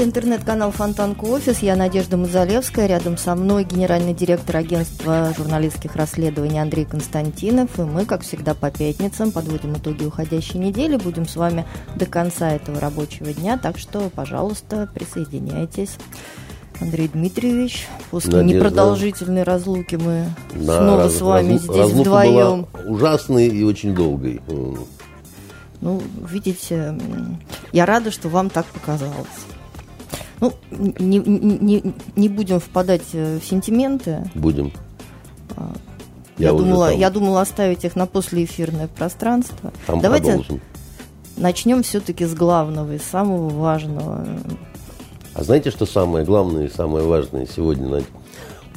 Это интернет-канал Фонтанка Офис. Я Надежда Мазалевская. Рядом со мной генеральный директор агентства журналистских расследований Андрей Константинов. И мы, как всегда, по пятницам подводим итоги уходящей недели. Будем с вами до конца этого рабочего дня. Так что, пожалуйста, присоединяйтесь. Андрей Дмитриевич, после Надежда. непродолжительной разлуки мы да, снова раз, с вами раз, здесь вдвоем. Была ужасной и очень долгой. Ну, видите, я рада, что вам так показалось. Ну, не, не, не будем впадать э, в сентименты. Будем. А, я, я, думала, я думала оставить их на послеэфирное пространство. Там Давайте продолжим. начнем все-таки с главного, из самого важного. А знаете, что самое главное и самое важное сегодня, Надя?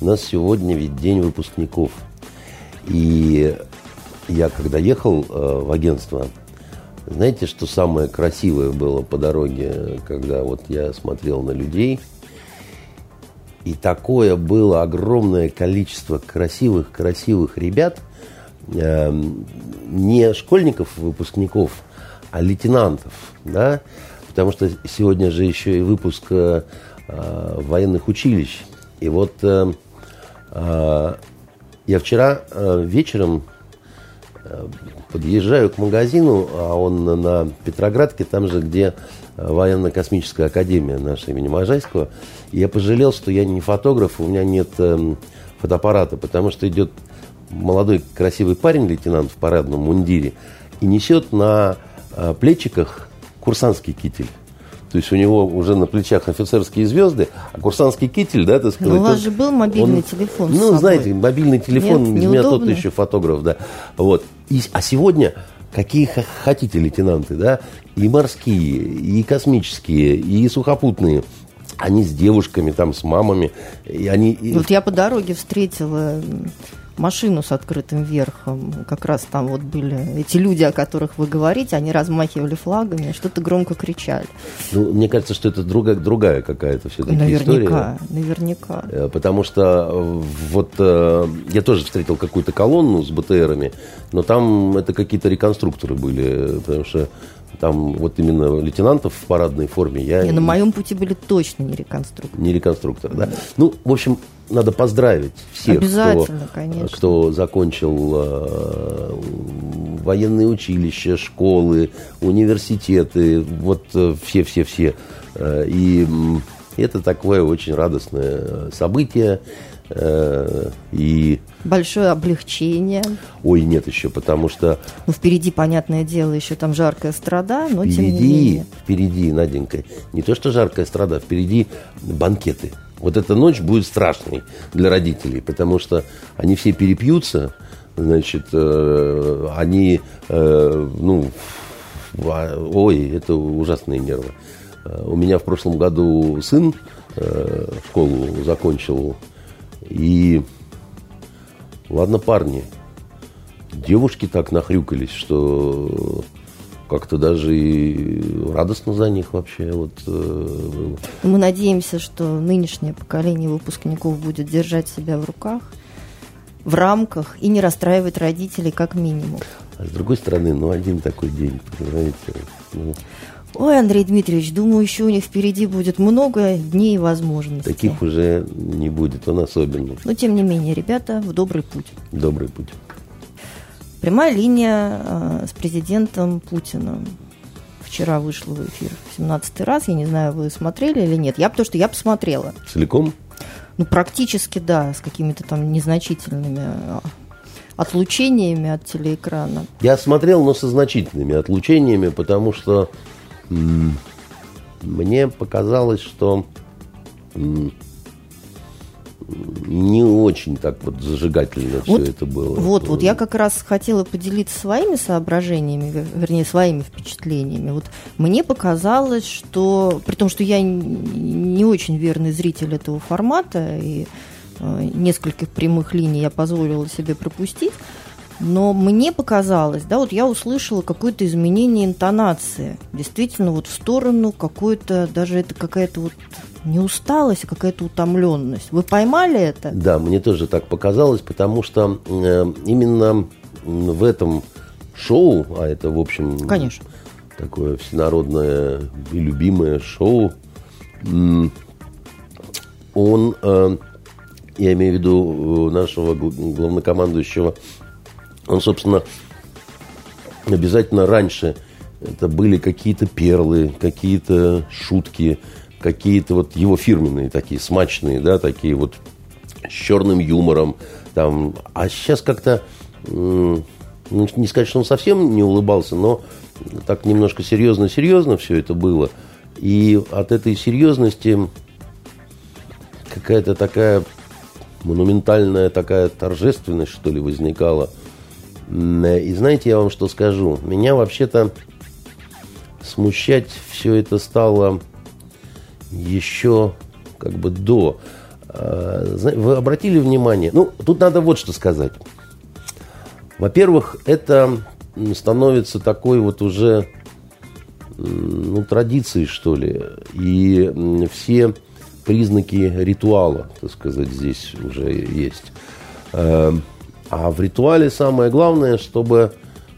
У нас сегодня ведь день выпускников. И я когда ехал э, в агентство, знаете, что самое красивое было по дороге, когда вот я смотрел на людей? И такое было огромное количество красивых-красивых ребят, э, не школьников, выпускников, а лейтенантов, да, потому что сегодня же еще и выпуск э, военных училищ. И вот э, э, я вчера э, вечером подъезжаю к магазину, а он на Петроградке, там же, где э, военно-космическая академия наша имени Можайского. И я пожалел, что я не фотограф, у меня нет э, фотоаппарата, потому что идет молодой красивый парень, лейтенант в парадном мундире, и несет на э, плечиках курсантский китель. То есть у него уже на плечах офицерские звезды, а курсантский китель, да, так сказать. Но у вас же был мобильный он, телефон. Ну, знаете, мобильный телефон, Нет, меня тот еще фотограф, да. Вот. И, а сегодня какие хотите лейтенанты, да, и морские, и космические, и сухопутные, они с девушками, там, с мамами, и они... Вот я по дороге встретила машину с открытым верхом. Как раз там вот были эти люди, о которых вы говорите, они размахивали флагами, что-то громко кричали. Ну, мне кажется, что это другая, другая какая-то все-таки наверняка, история. Наверняка, э, Потому что э, вот э, я тоже встретил какую-то колонну с БТРами, но там это какие-то реконструкторы были, потому что там вот именно лейтенантов в парадной форме я... Не, на моем пути были точно не реконструкторы. Не реконструкторы, да. Ну, в общем, надо поздравить всех, кто, кто закончил э, военные училища, школы, университеты, вот все-все-все. Э, и это такое очень радостное событие. Э, и Большое облегчение. Ой, нет еще, потому что... Ну, впереди, понятное дело, еще там жаркая страда, но впереди, тем не менее. Впереди, Наденька, не то что жаркая страда, впереди банкеты. Вот эта ночь будет страшной для родителей, потому что они все перепьются, значит, э, они, э, ну, ой, это ужасные нервы. Э, у меня в прошлом году сын э, школу закончил, и ладно, парни, девушки так нахрюкались, что как-то даже и радостно за них вообще. Вот, э, Мы надеемся, что нынешнее поколение выпускников будет держать себя в руках, в рамках и не расстраивать родителей как минимум. А с другой стороны, ну один такой день, понимаете. Ну... Ой, Андрей Дмитриевич, думаю, еще у них впереди будет много дней и возможностей. Таких уже не будет, он особенный. Но, тем не менее, ребята, в добрый путь. Добрый путь. Прямая линия э, с президентом Путиным. Вчера вышла в эфир в 17 раз. Я не знаю, вы смотрели или нет. Я потому что я посмотрела. Целиком? Ну, практически, да, с какими-то там незначительными а, отлучениями от телеэкрана. Я смотрел, но со значительными отлучениями, потому что мне показалось, что не очень так вот зажигательно вот, все это было. Вот, вот я как раз хотела поделиться своими соображениями, вернее, своими впечатлениями. Вот мне показалось, что, при том, что я не очень верный зритель этого формата, и э, нескольких прямых линий я позволила себе пропустить, но мне показалось, да, вот я услышала какое-то изменение интонации. Действительно, вот в сторону какой-то, даже это какая-то вот не усталость, а какая-то утомленность. Вы поймали это? Да, мне тоже так показалось, потому что э, именно в этом шоу, а это, в общем, Конечно. такое всенародное и любимое шоу, он, э, я имею в виду э, нашего главнокомандующего, он, собственно, обязательно раньше это были какие-то перлы, какие-то шутки, какие-то вот его фирменные такие, смачные, да, такие вот с черным юмором. Там. А сейчас как-то, ну, не сказать, что он совсем не улыбался, но так немножко серьезно-серьезно все это было. И от этой серьезности какая-то такая монументальная такая торжественность, что ли, возникала. И знаете, я вам что скажу? Меня вообще-то смущать все это стало еще как бы до. А, вы обратили внимание? Ну, тут надо вот что сказать. Во-первых, это становится такой вот уже ну, традицией, что ли. И все признаки ритуала, так сказать, здесь уже есть. А, в ритуале самое главное, чтобы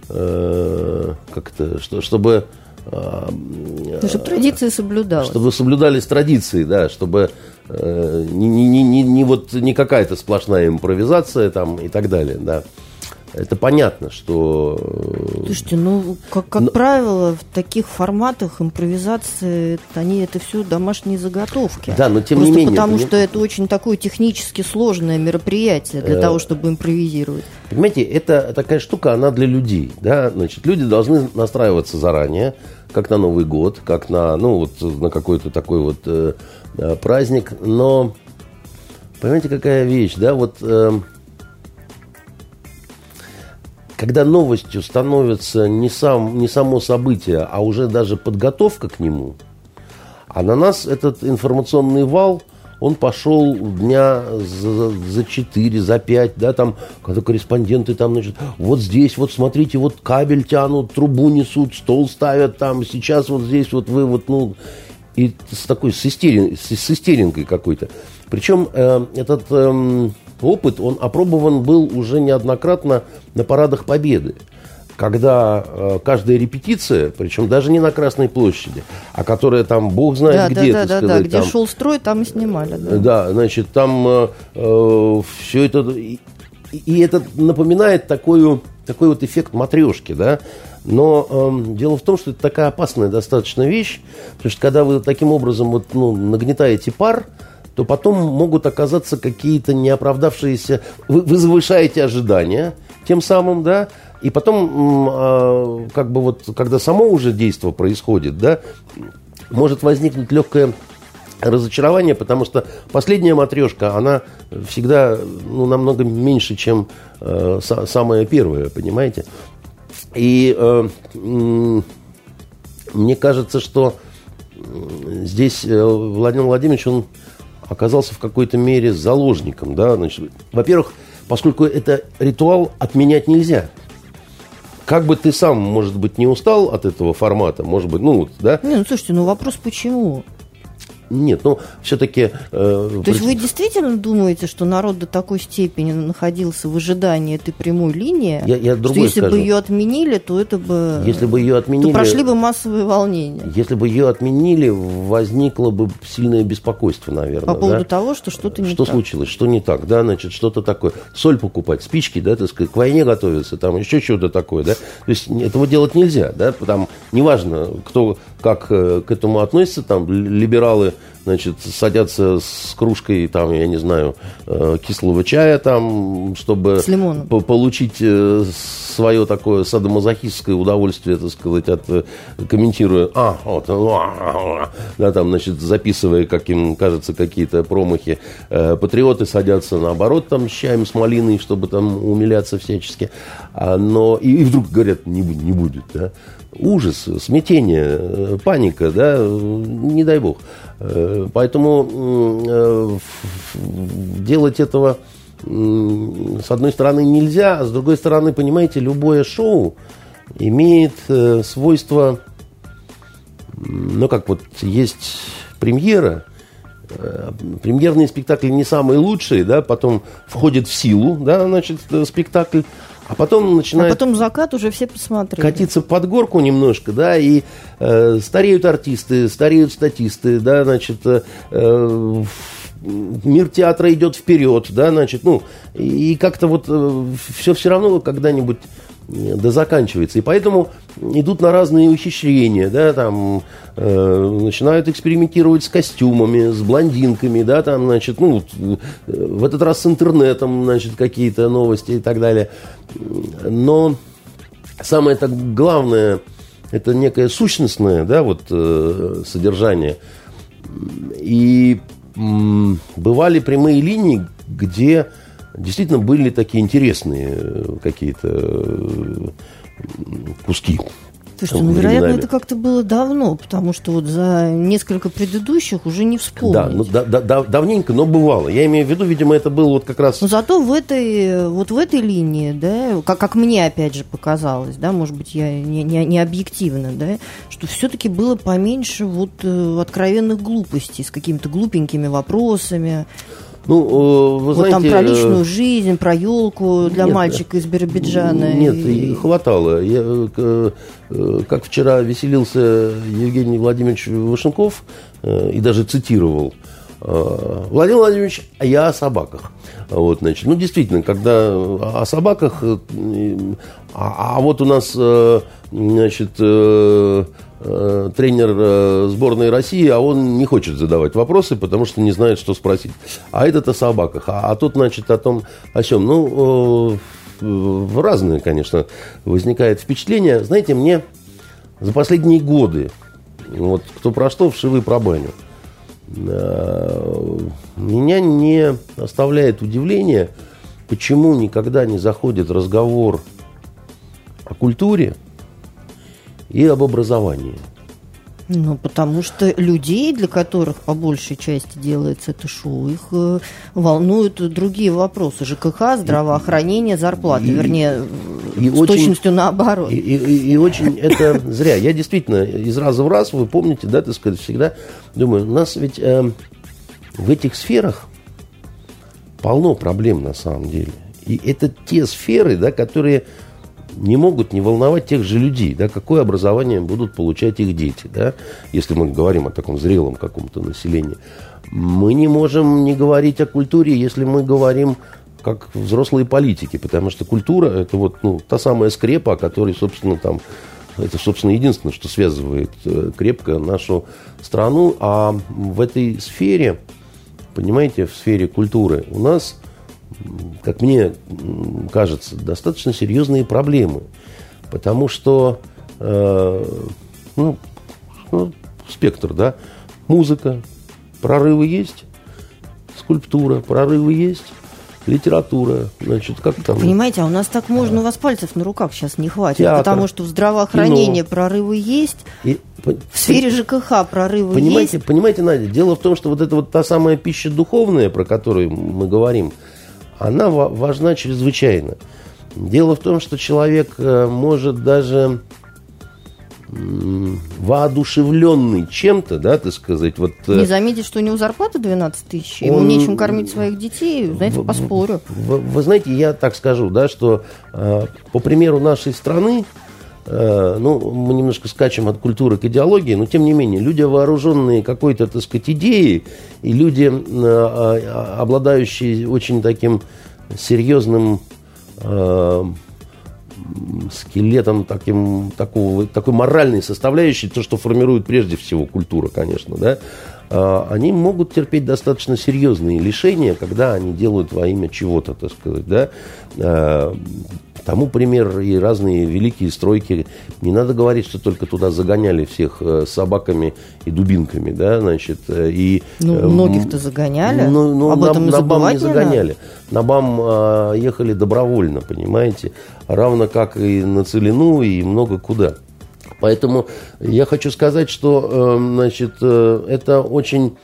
э, как-то, что, чтобы ну, чтобы традиции соблюдалась. Чтобы соблюдались традиции, да, чтобы э, не, не, не, не, вот не какая-то сплошная импровизация там и так далее, да. Это понятно, что... Э, Слушайте, ну, как, как Но... правило, в таких форматах импровизации, они это все домашние заготовки. Да, но тем Просто не менее... потому что это очень такое технически сложное мероприятие для э... того, чтобы импровизировать. Понимаете, это такая штука, она для людей, да, значит, люди должны настраиваться заранее, как на Новый год, как на, ну, вот на какой-то такой вот э, э праздник, но, понимаете, какая вещь, да, вот... Э, когда новостью становится не, сам, не само событие, а уже даже подготовка к нему, а на нас этот информационный вал, он пошел дня за, за 4, за 5, да, там, когда корреспонденты там, значит, вот здесь, вот смотрите, вот кабель тянут, трубу несут, стол ставят там, сейчас вот здесь вот вы вот, ну, и с такой, с, истерин, с, с истеринкой какой-то. Причем э, этот... Э, опыт, он опробован был уже неоднократно на парадах Победы когда э, каждая репетиция, причем даже не на Красной площади, а которая там, бог знает да, где, да, да, сказать, да, где там, шел строй, там и снимали. Да, да значит, там э, э, все это... И, и это напоминает такую, такой вот эффект матрешки, да, но э, дело в том, что это такая опасная достаточно вещь, потому что когда вы таким образом вот, ну, нагнетаете пар, то потом могут оказаться какие-то неоправдавшиеся... Вы, вы завышаете ожидания тем самым, да, и потом, э, как бы вот, когда само уже действие происходит, да, может возникнуть легкое разочарование, потому что последняя матрешка, она всегда ну, намного меньше, чем э, са- самая первая, понимаете? И э, э, мне кажется, что здесь э, Владимир Владимирович, он оказался в какой-то мере заложником. Да? Значит, во-первых, поскольку это ритуал, отменять нельзя. Как бы ты сам, может быть, не устал от этого формата, может быть, ну, да? Не, ну, слушайте, ну вопрос почему? Нет, ну, все-таки... Э, То есть вы действительно думаете, что народ до такой степени находился в ожидании этой прямой линии, я, я что если скажу. бы ее отменили, то это бы... Если бы ее отменили... То прошли бы массовые волнения. Если бы ее отменили, возникло бы сильное беспокойство, наверное. По поводу да? того, что что-то не что так. Что случилось, что не так, да, значит, что-то такое. Соль покупать, спички, да, так сказать, к войне готовиться, там еще что-то такое, да. То есть этого делать нельзя, да, потому неважно, кто как э, к этому относится, там, либералы значит, садятся с кружкой, там, я не знаю, э, кислого чая, там, чтобы по получить э, свое такое садомазохистское удовольствие, так сказать, от, э, комментируя, а, вот, да, там, значит, записывая, как им кажется, какие-то промахи. Патриоты садятся наоборот, там, с чаем, с малиной, чтобы там умиляться всячески. А, но, и, и вдруг говорят, не, не будет, да ужас, смятение, паника, да, не дай бог. Э, поэтому э, делать этого с одной стороны нельзя, а с другой стороны, понимаете, любое шоу имеет э, свойство, ну как вот есть премьера, премьерные спектакли не самые лучшие, да, потом входит в силу, да, значит, спектакль, а потом начинает... А потом закат уже все посмотрели. Катиться под горку немножко, да, и э, стареют артисты, стареют статисты, да, значит, э, э, мир театра идет вперед, да, значит, ну, и как-то вот э, все все равно когда-нибудь да заканчивается. И поэтому идут на разные ухищрения, да, там э, начинают экспериментировать с костюмами, с блондинками, да, там, значит, ну, в этот раз с интернетом, значит, какие-то новости и так далее. Но самое так главное, это некое сущностное, да, вот э, содержание. И э, бывали прямые линии, где действительно были такие интересные э, какие-то э, куски. Слушайте, ну, вероятно, это как-то было давно, потому что вот за несколько предыдущих уже не вспомнить. Да, ну, да, да, давненько, но бывало. Я имею в виду, видимо, это было вот как раз... Но зато в этой, вот в этой линии, да, как, как мне, опять же, показалось, да, может быть, я не, не, не объективно, да, что все-таки было поменьше вот э, откровенных глупостей с какими-то глупенькими вопросами. Ну, э, вы вот знаете, там про личную э, жизнь, про елку для нет, мальчика из Биробиджана. Нет, и... хватало. Я, э, как вчера веселился Евгений Владимирович Вашенков и даже цитировал. Владимир Владимирович, а я о собаках. Вот, значит, ну, действительно, когда о собаках, а, а вот у нас, значит, Э, тренер э, сборной России, а он не хочет задавать вопросы, потому что не знает, что спросить. А этот о собаках, а, а тут, значит, о том, о чем. Ну, э, разные, конечно, возникает впечатление. Знаете, мне за последние годы, вот кто про что, вшивы про баню, меня не оставляет удивление, почему никогда не заходит разговор о культуре, и об образовании. Ну, потому что людей, для которых по большей части делается это шоу, их э, волнуют другие вопросы. ЖКХ, здравоохранение, зарплаты. И, Вернее, и с очень, точностью наоборот. И, и, и очень это зря. Я действительно из раза в раз, вы помните, да, так сказать, всегда думаю, у нас ведь э, в этих сферах полно проблем на самом деле. И это те сферы, да, которые не могут не волновать тех же людей, да, какое образование будут получать их дети, да, если мы говорим о таком зрелом каком-то населении. Мы не можем не говорить о культуре, если мы говорим как взрослые политики, потому что культура – это вот ну, та самая скрепа, о которой, собственно, там, это, собственно, единственное, что связывает э, крепко нашу страну. А в этой сфере, понимаете, в сфере культуры у нас как мне кажется, достаточно серьезные проблемы. Потому что, э, ну, ну, спектр, да, музыка, прорывы есть, скульптура, прорывы есть, литература, значит, как там... Понимаете, а у нас так можно, а, у вас пальцев на руках сейчас не хватит, театр, потому что в здравоохранении кино. прорывы есть, и, в сфере ЖКХ прорывы понимаете, есть. Понимаете, Надя, дело в том, что вот это вот та самая пища духовная, про которую мы говорим, она важна чрезвычайно. Дело в том, что человек э, может даже воодушевленный чем-то, да, так сказать, вот... Э, Не заметить, что у него зарплата 12 тысяч, ему он... нечем кормить своих детей, знаете, в, поспорю. Вы, вы знаете, я так скажу, да, что э, по примеру нашей страны, ну, мы немножко скачем от культуры к идеологии, но тем не менее, люди, вооруженные какой-то, так сказать, идеей, и люди, э, э, обладающие очень таким серьезным э, скелетом таким, такого, такой моральной составляющей, то, что формирует прежде всего культура, конечно, да, а, они могут терпеть достаточно серьезные лишения, когда они делают во имя чего-то, так сказать, да. А, тому пример и разные великие стройки. Не надо говорить, что только туда загоняли всех э, собаками и дубинками, да, значит, э, и... Ну, э, многих-то загоняли, ну, ну, об на, этом на БАМ не загоняли. надо. На БАМ ехали добровольно, понимаете, равно как и на Целину, и много куда. Поэтому я хочу сказать, что значит, это очень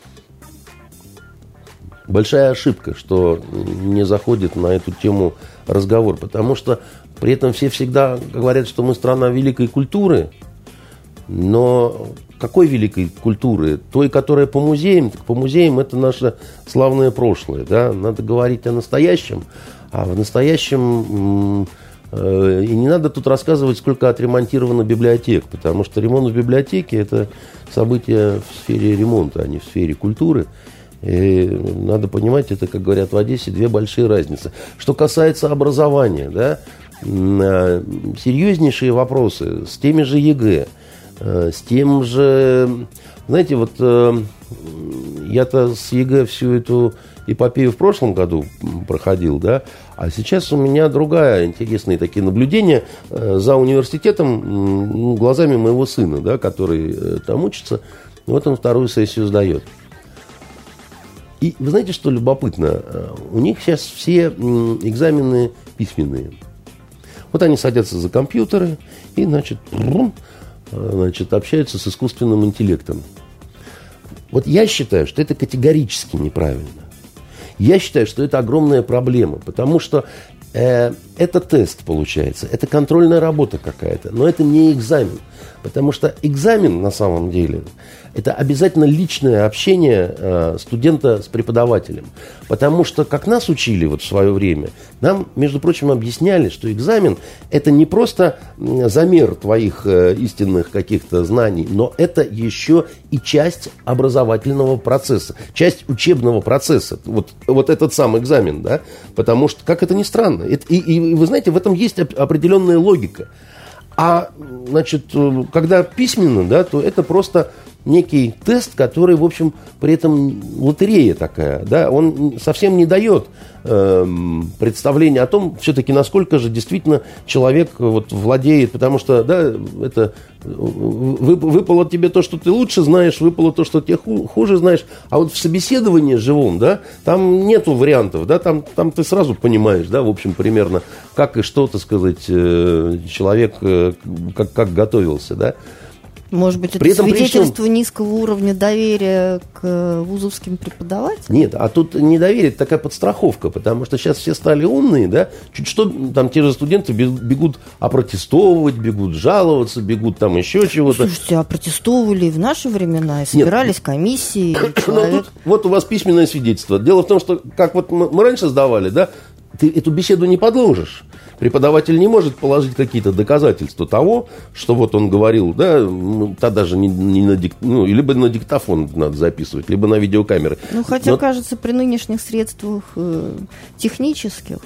большая ошибка, что не заходит на эту тему разговор, потому что при этом все всегда говорят, что мы страна великой культуры, но какой великой культуры? Той, которая по музеям, так по музеям это наше славное прошлое, да? Надо говорить о настоящем, а в настоящем э, и не надо тут рассказывать, сколько отремонтировано библиотек, потому что ремонт в библиотеке – это событие в сфере ремонта, а не в сфере культуры. И надо понимать, это, как говорят в Одессе, две большие разницы. Что касается образования, да, э, серьезнейшие вопросы с теми же ЕГЭ, э, с тем же... Знаете, вот я-то с ЕГЭ всю эту эпопею в прошлом году проходил, да, а сейчас у меня другая интересные такие наблюдения за университетом глазами моего сына, да, который там учится, вот он вторую сессию сдает. И вы знаете, что любопытно? У них сейчас все экзамены письменные. Вот они садятся за компьютеры и, значит, значит, общаются с искусственным интеллектом. Вот я считаю, что это категорически неправильно. Я считаю, что это огромная проблема, потому что э, это тест получается, это контрольная работа какая-то, но это не экзамен. Потому что экзамен на самом деле это обязательно личное общение э, студента с преподавателем. Потому что, как нас учили вот в свое время, нам, между прочим, объясняли, что экзамен это не просто замер твоих э, истинных каких-то знаний, но это еще и часть образовательного процесса, часть учебного процесса. Вот, вот этот сам экзамен, да? Потому что, как это ни странно, это, и, и вы знаете, в этом есть определенная логика. А, значит, э, когда письменно, да, то это просто некий тест, который, в общем, при этом лотерея такая, да, он совсем не дает э, представления о том, все-таки, насколько же действительно человек вот владеет, потому что, да, это выпало тебе то, что ты лучше знаешь, выпало то, что ты хуже знаешь, а вот в собеседовании живом, да, там нету вариантов, да, там, там ты сразу понимаешь, да, в общем, примерно, как и что, так сказать, э, человек, э, как, как готовился, да, может быть, это при этом, свидетельство при низкого уровня доверия к вузовским преподавателям? Нет, а тут недоверие, это такая подстраховка, потому что сейчас все стали умные, да, чуть что, там те же студенты бегут опротестовывать, бегут жаловаться, бегут там еще чего-то. Слушайте, а протестовывали в наши времена, и собирались Нет. комиссии. Человек... Ну, тут, вот у вас письменное свидетельство. Дело в том, что, как вот мы раньше сдавали, да, ты эту беседу не подложишь. Преподаватель не может положить какие-то доказательства того, что вот он говорил, да, ну, та даже не, не на дик, ну, либо на диктофон надо записывать, либо на видеокамеры. Ну, хотя, Но... кажется, при нынешних средствах э, технических.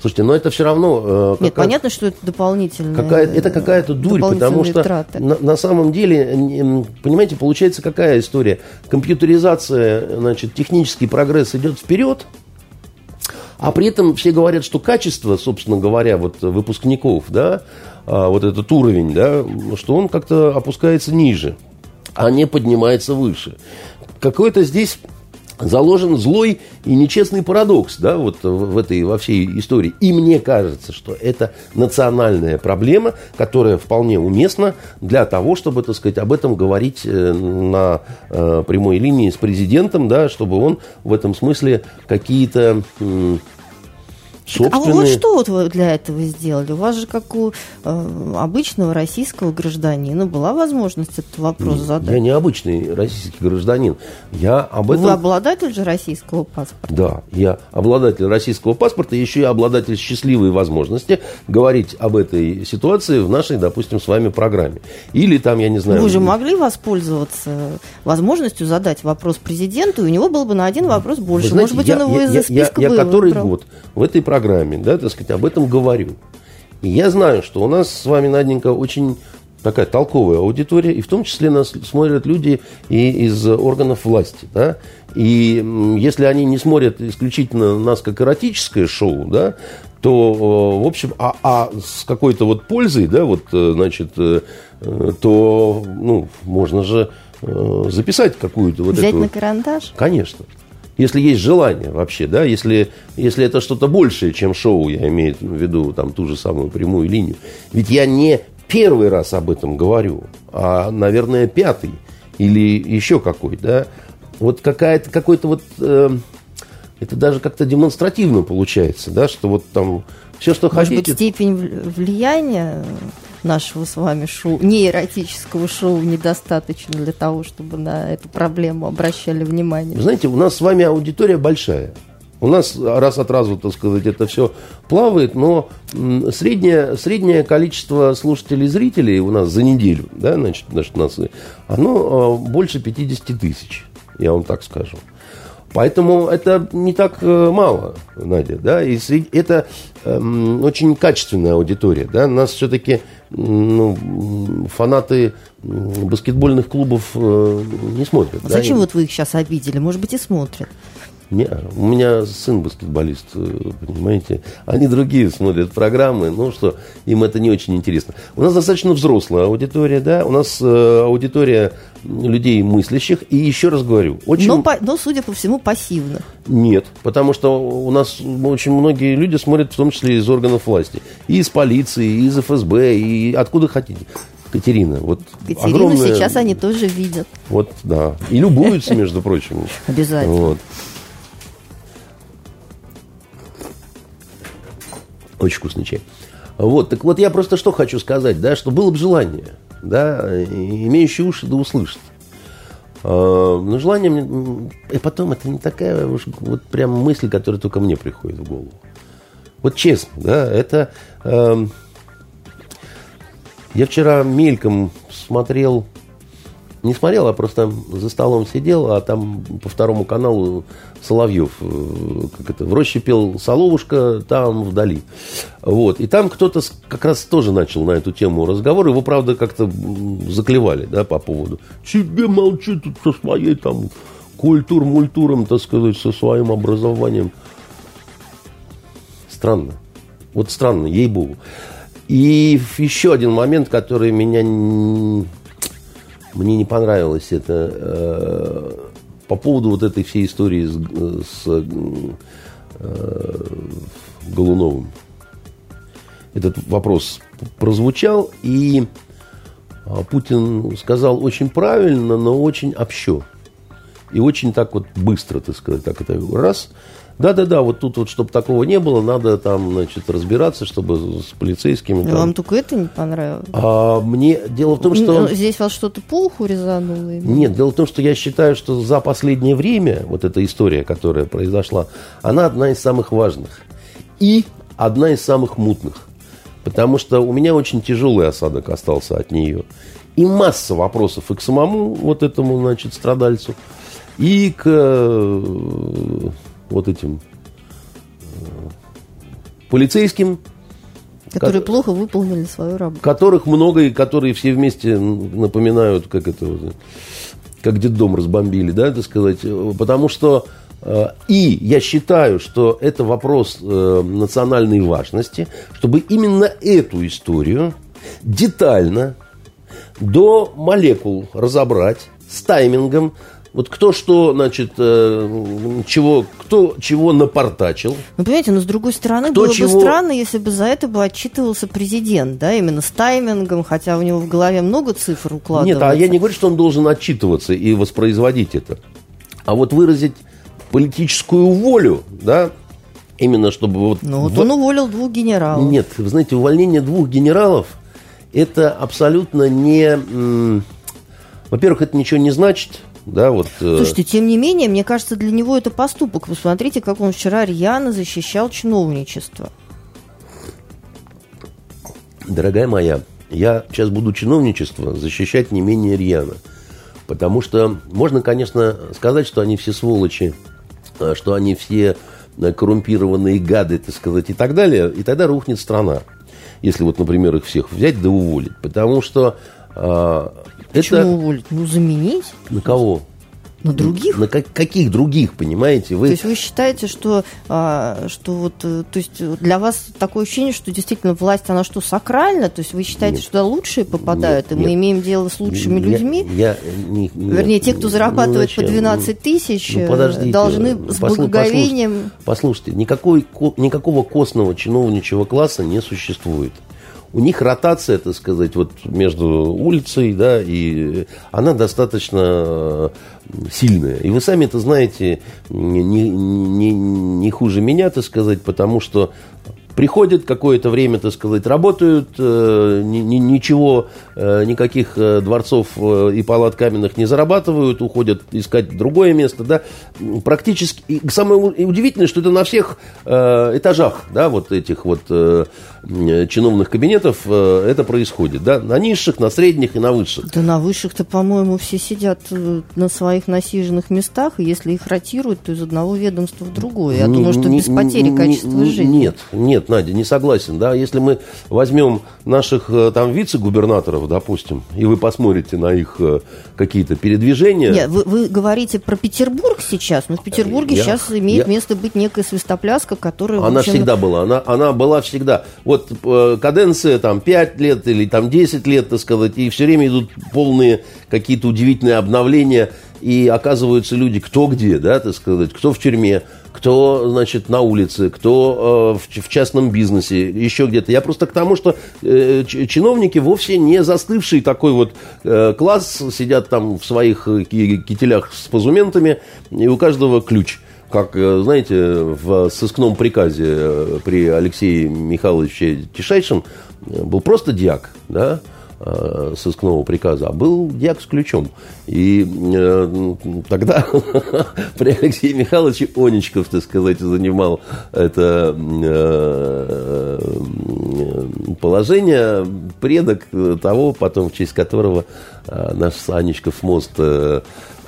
Слушайте, но это все равно... Э, Нет, понятно, что это дополнительная... Какая, это какая-то дурь, потому что на, на самом деле, понимаете, получается какая история? Компьютеризация, значит, технический прогресс идет вперед, а при этом все говорят, что качество, собственно говоря, вот выпускников, да, а, вот этот уровень, да, что он как-то опускается ниже, а не поднимается выше. Какой-то здесь заложен злой и нечестный парадокс, да, вот в этой, во всей истории. И мне кажется, что это национальная проблема, которая вполне уместна для того, чтобы, так сказать, об этом говорить э, на э, прямой линии с президентом, да, чтобы он в этом смысле какие-то собственные... А вот что вот вы для этого сделали? У вас же, как у э, обычного российского гражданина, была возможность этот вопрос Нет, задать? Я не обычный российский гражданин. Я об этом... Вы обладатель же российского паспорта? Да, я обладатель российского паспорта, еще и обладатель счастливой возможности говорить об этой ситуации в нашей, допустим, с вами программе. Или там, я не знаю... Вы же могли воспользоваться возможностью задать вопрос президенту, и у него был бы на один вопрос больше. Знаете, Может быть, я, он его я, из-за списка я, я, я который выбрал. год в этой программе, да, так сказать, об этом говорю. И я знаю, что у нас с вами, Наденька, очень такая толковая аудитория, и в том числе нас смотрят люди и из органов власти, да, и если они не смотрят исключительно нас как эротическое шоу, да, то, в общем, а, а с какой-то вот пользой, да, вот, э, значит, э, то, ну, можно же э, записать какую-то вот Взять эту... на карандаш? Конечно. Если есть желание вообще, да, если, если это что-то большее, чем шоу, я имею в виду там ту же самую прямую линию. Ведь я не первый раз об этом говорю, а, наверное, пятый или еще какой, да. Вот какая-то, какой-то вот, э, это даже как-то демонстративно получается, да, что вот там все, что быть, степень влияния нашего с вами шоу, не эротического шоу, недостаточно для того, чтобы на эту проблему обращали внимание. Знаете, у нас с вами аудитория большая. У нас раз от разу, так сказать, это все плавает, но среднее, среднее количество слушателей и зрителей у нас за неделю, да, значит, значит, нас, оно а, больше 50 тысяч, я вам так скажу. Поэтому это не так э, мало, Надя, да, и это эм, очень качественная аудитория, да, нас все-таки ну, фанаты баскетбольных клубов э, не смотрят. Зачем да, вот вы их сейчас обидели? Может быть, и смотрят. Не, у меня сын баскетболист, э, понимаете. Они другие смотрят программы, ну что, им это не очень интересно. У нас достаточно взрослая аудитория, да, у нас э, аудитория людей мыслящих, и еще раз говорю, очень... Но, по, но, судя по всему, пассивно. Нет, потому что у нас очень многие люди смотрят, в том числе из органов власти, и из полиции, и из ФСБ, и откуда хотите. Катерина. Вот Катерину огромная... сейчас они тоже видят. Вот, да. И любуются, между прочим. Обязательно. Вот. Очень вкусный чай. Вот, так вот я просто что хочу сказать, да, что было бы желание, да, имеющие уши да услышат. А, но желание мне... И потом это не такая уж вот прям мысль, которая только мне приходит в голову. Вот честно, да, это... Э, я вчера мельком смотрел не смотрел, а просто за столом сидел, а там по второму каналу Соловьев, э, как это, в роще пел Соловушка, там вдали. Вот. И там кто-то как раз тоже начал на эту тему разговор. Его, правда, как-то заклевали, да, по поводу. Тебе молчи тут со своей там культур-мультуром, так сказать, со своим образованием. Странно. Вот странно, ей-богу. И еще один момент, который меня мне не понравилось это э, по поводу вот этой всей истории с, с э, Голуновым. Этот вопрос прозвучал, и а, Путин сказал очень правильно, но очень общо. И очень так вот быстро, так сказать, так это раз – да-да-да, вот тут вот, чтобы такого не было, надо там, значит, разбираться, чтобы с полицейскими. Там... Вам только это не понравилось? А, мне дело в том, что... Ну, здесь вас что-то по уху резануло? Нет, дело в том, что я считаю, что за последнее время вот эта история, которая произошла, она одна из самых важных. И одна из самых мутных. Потому что у меня очень тяжелый осадок остался от нее. И масса вопросов и к самому вот этому, значит, страдальцу, и к вот этим э, полицейским. Которые ко- плохо выполнили свою работу. Которых много и которые все вместе напоминают, как это, как детдом разбомбили, да, так сказать. Потому что э, и я считаю, что это вопрос э, национальной важности, чтобы именно эту историю детально до молекул разобрать с таймингом, вот кто что, значит, э, чего, кто чего напортачил. Ну, понимаете, но с другой стороны, кто было чего... бы странно, если бы за это бы отчитывался президент, да, именно с таймингом, хотя у него в голове много цифр укладывается. Нет, а я не говорю, что он должен отчитываться и воспроизводить это. А вот выразить политическую волю, да, именно чтобы вот... Ну, вот в... он уволил двух генералов. Нет, вы знаете, увольнение двух генералов, это абсолютно не... Во-первых, это ничего не значит, да, вот, э, Слушайте, тем не менее, мне кажется, для него это поступок. Посмотрите, как он вчера рьяно защищал чиновничество. Дорогая моя, я сейчас буду чиновничество защищать не менее рьяно. Потому что можно, конечно, сказать, что они все сволочи, а, что они все коррумпированные гады, так сказать, и так далее, и тогда рухнет страна. Если вот, например, их всех взять да уволить. Потому что Почему это... уволить? Ну, заменить. На кого? На других? На как, каких других, понимаете? Вы... То есть вы считаете, что, а, что вот, э, то есть для вас такое ощущение, что действительно власть, она что, сакральна? То есть вы считаете, нет. что лучшие попадают, нет, и мы нет. имеем дело с лучшими я, людьми? Я, не, нет, Вернее, те, кто зарабатывает ну, по 12 тысяч, ну, должны с благоговением... Послушайте, послушайте никакой, никакого костного чиновничьего класса не существует у них ротация, так сказать, вот между улицей, да, и она достаточно сильная. И вы сами это знаете не, не, не, хуже меня, так сказать, потому что приходят какое-то время, так сказать, работают, э, ни, ни, ничего, никаких э, дворцов э, и палат каменных не зарабатывают, уходят искать другое место, да, практически, и самое удивительное, что это на всех э, этажах, да, вот этих вот э, чиновных кабинетов э, это происходит, да, на низших, на средних и на высших. Да на высших-то, по-моему, все сидят э, на своих насиженных местах, и если их ротируют, то из одного ведомства в другое. Я не, думаю, что не, без потери не, качества жизни. Нет, нет, Надя, не согласен. Да? Если мы возьмем наших э, там вице-губернаторов, допустим, и вы посмотрите на их э, какие-то передвижения... Нет, вы, вы говорите про Петербург сейчас, но в Петербурге я, сейчас имеет я... место быть некая свистопляска, которая... Она общем... всегда была, она, она была всегда. Вот э, каденция там 5 лет или там 10 лет, так сказать, и все время идут полные какие-то удивительные обновления, и оказываются люди кто где, да, так сказать, кто в тюрьме, кто, значит, на улице, кто э, в, частном бизнесе, еще где-то. Я просто к тому, что э, чиновники вовсе не застывший такой вот э, класс, сидят там в своих кителях с позументами, и у каждого ключ как, знаете, в сыскном приказе при Алексее Михайловиче Тишайшем был просто диак, да, э, сыскного приказа, а был дьяк с ключом. И э, тогда при Алексее Михайловиче Онечков, так сказать, занимал это э, положение, предок того, потом в честь которого э, наш Анечков мост э,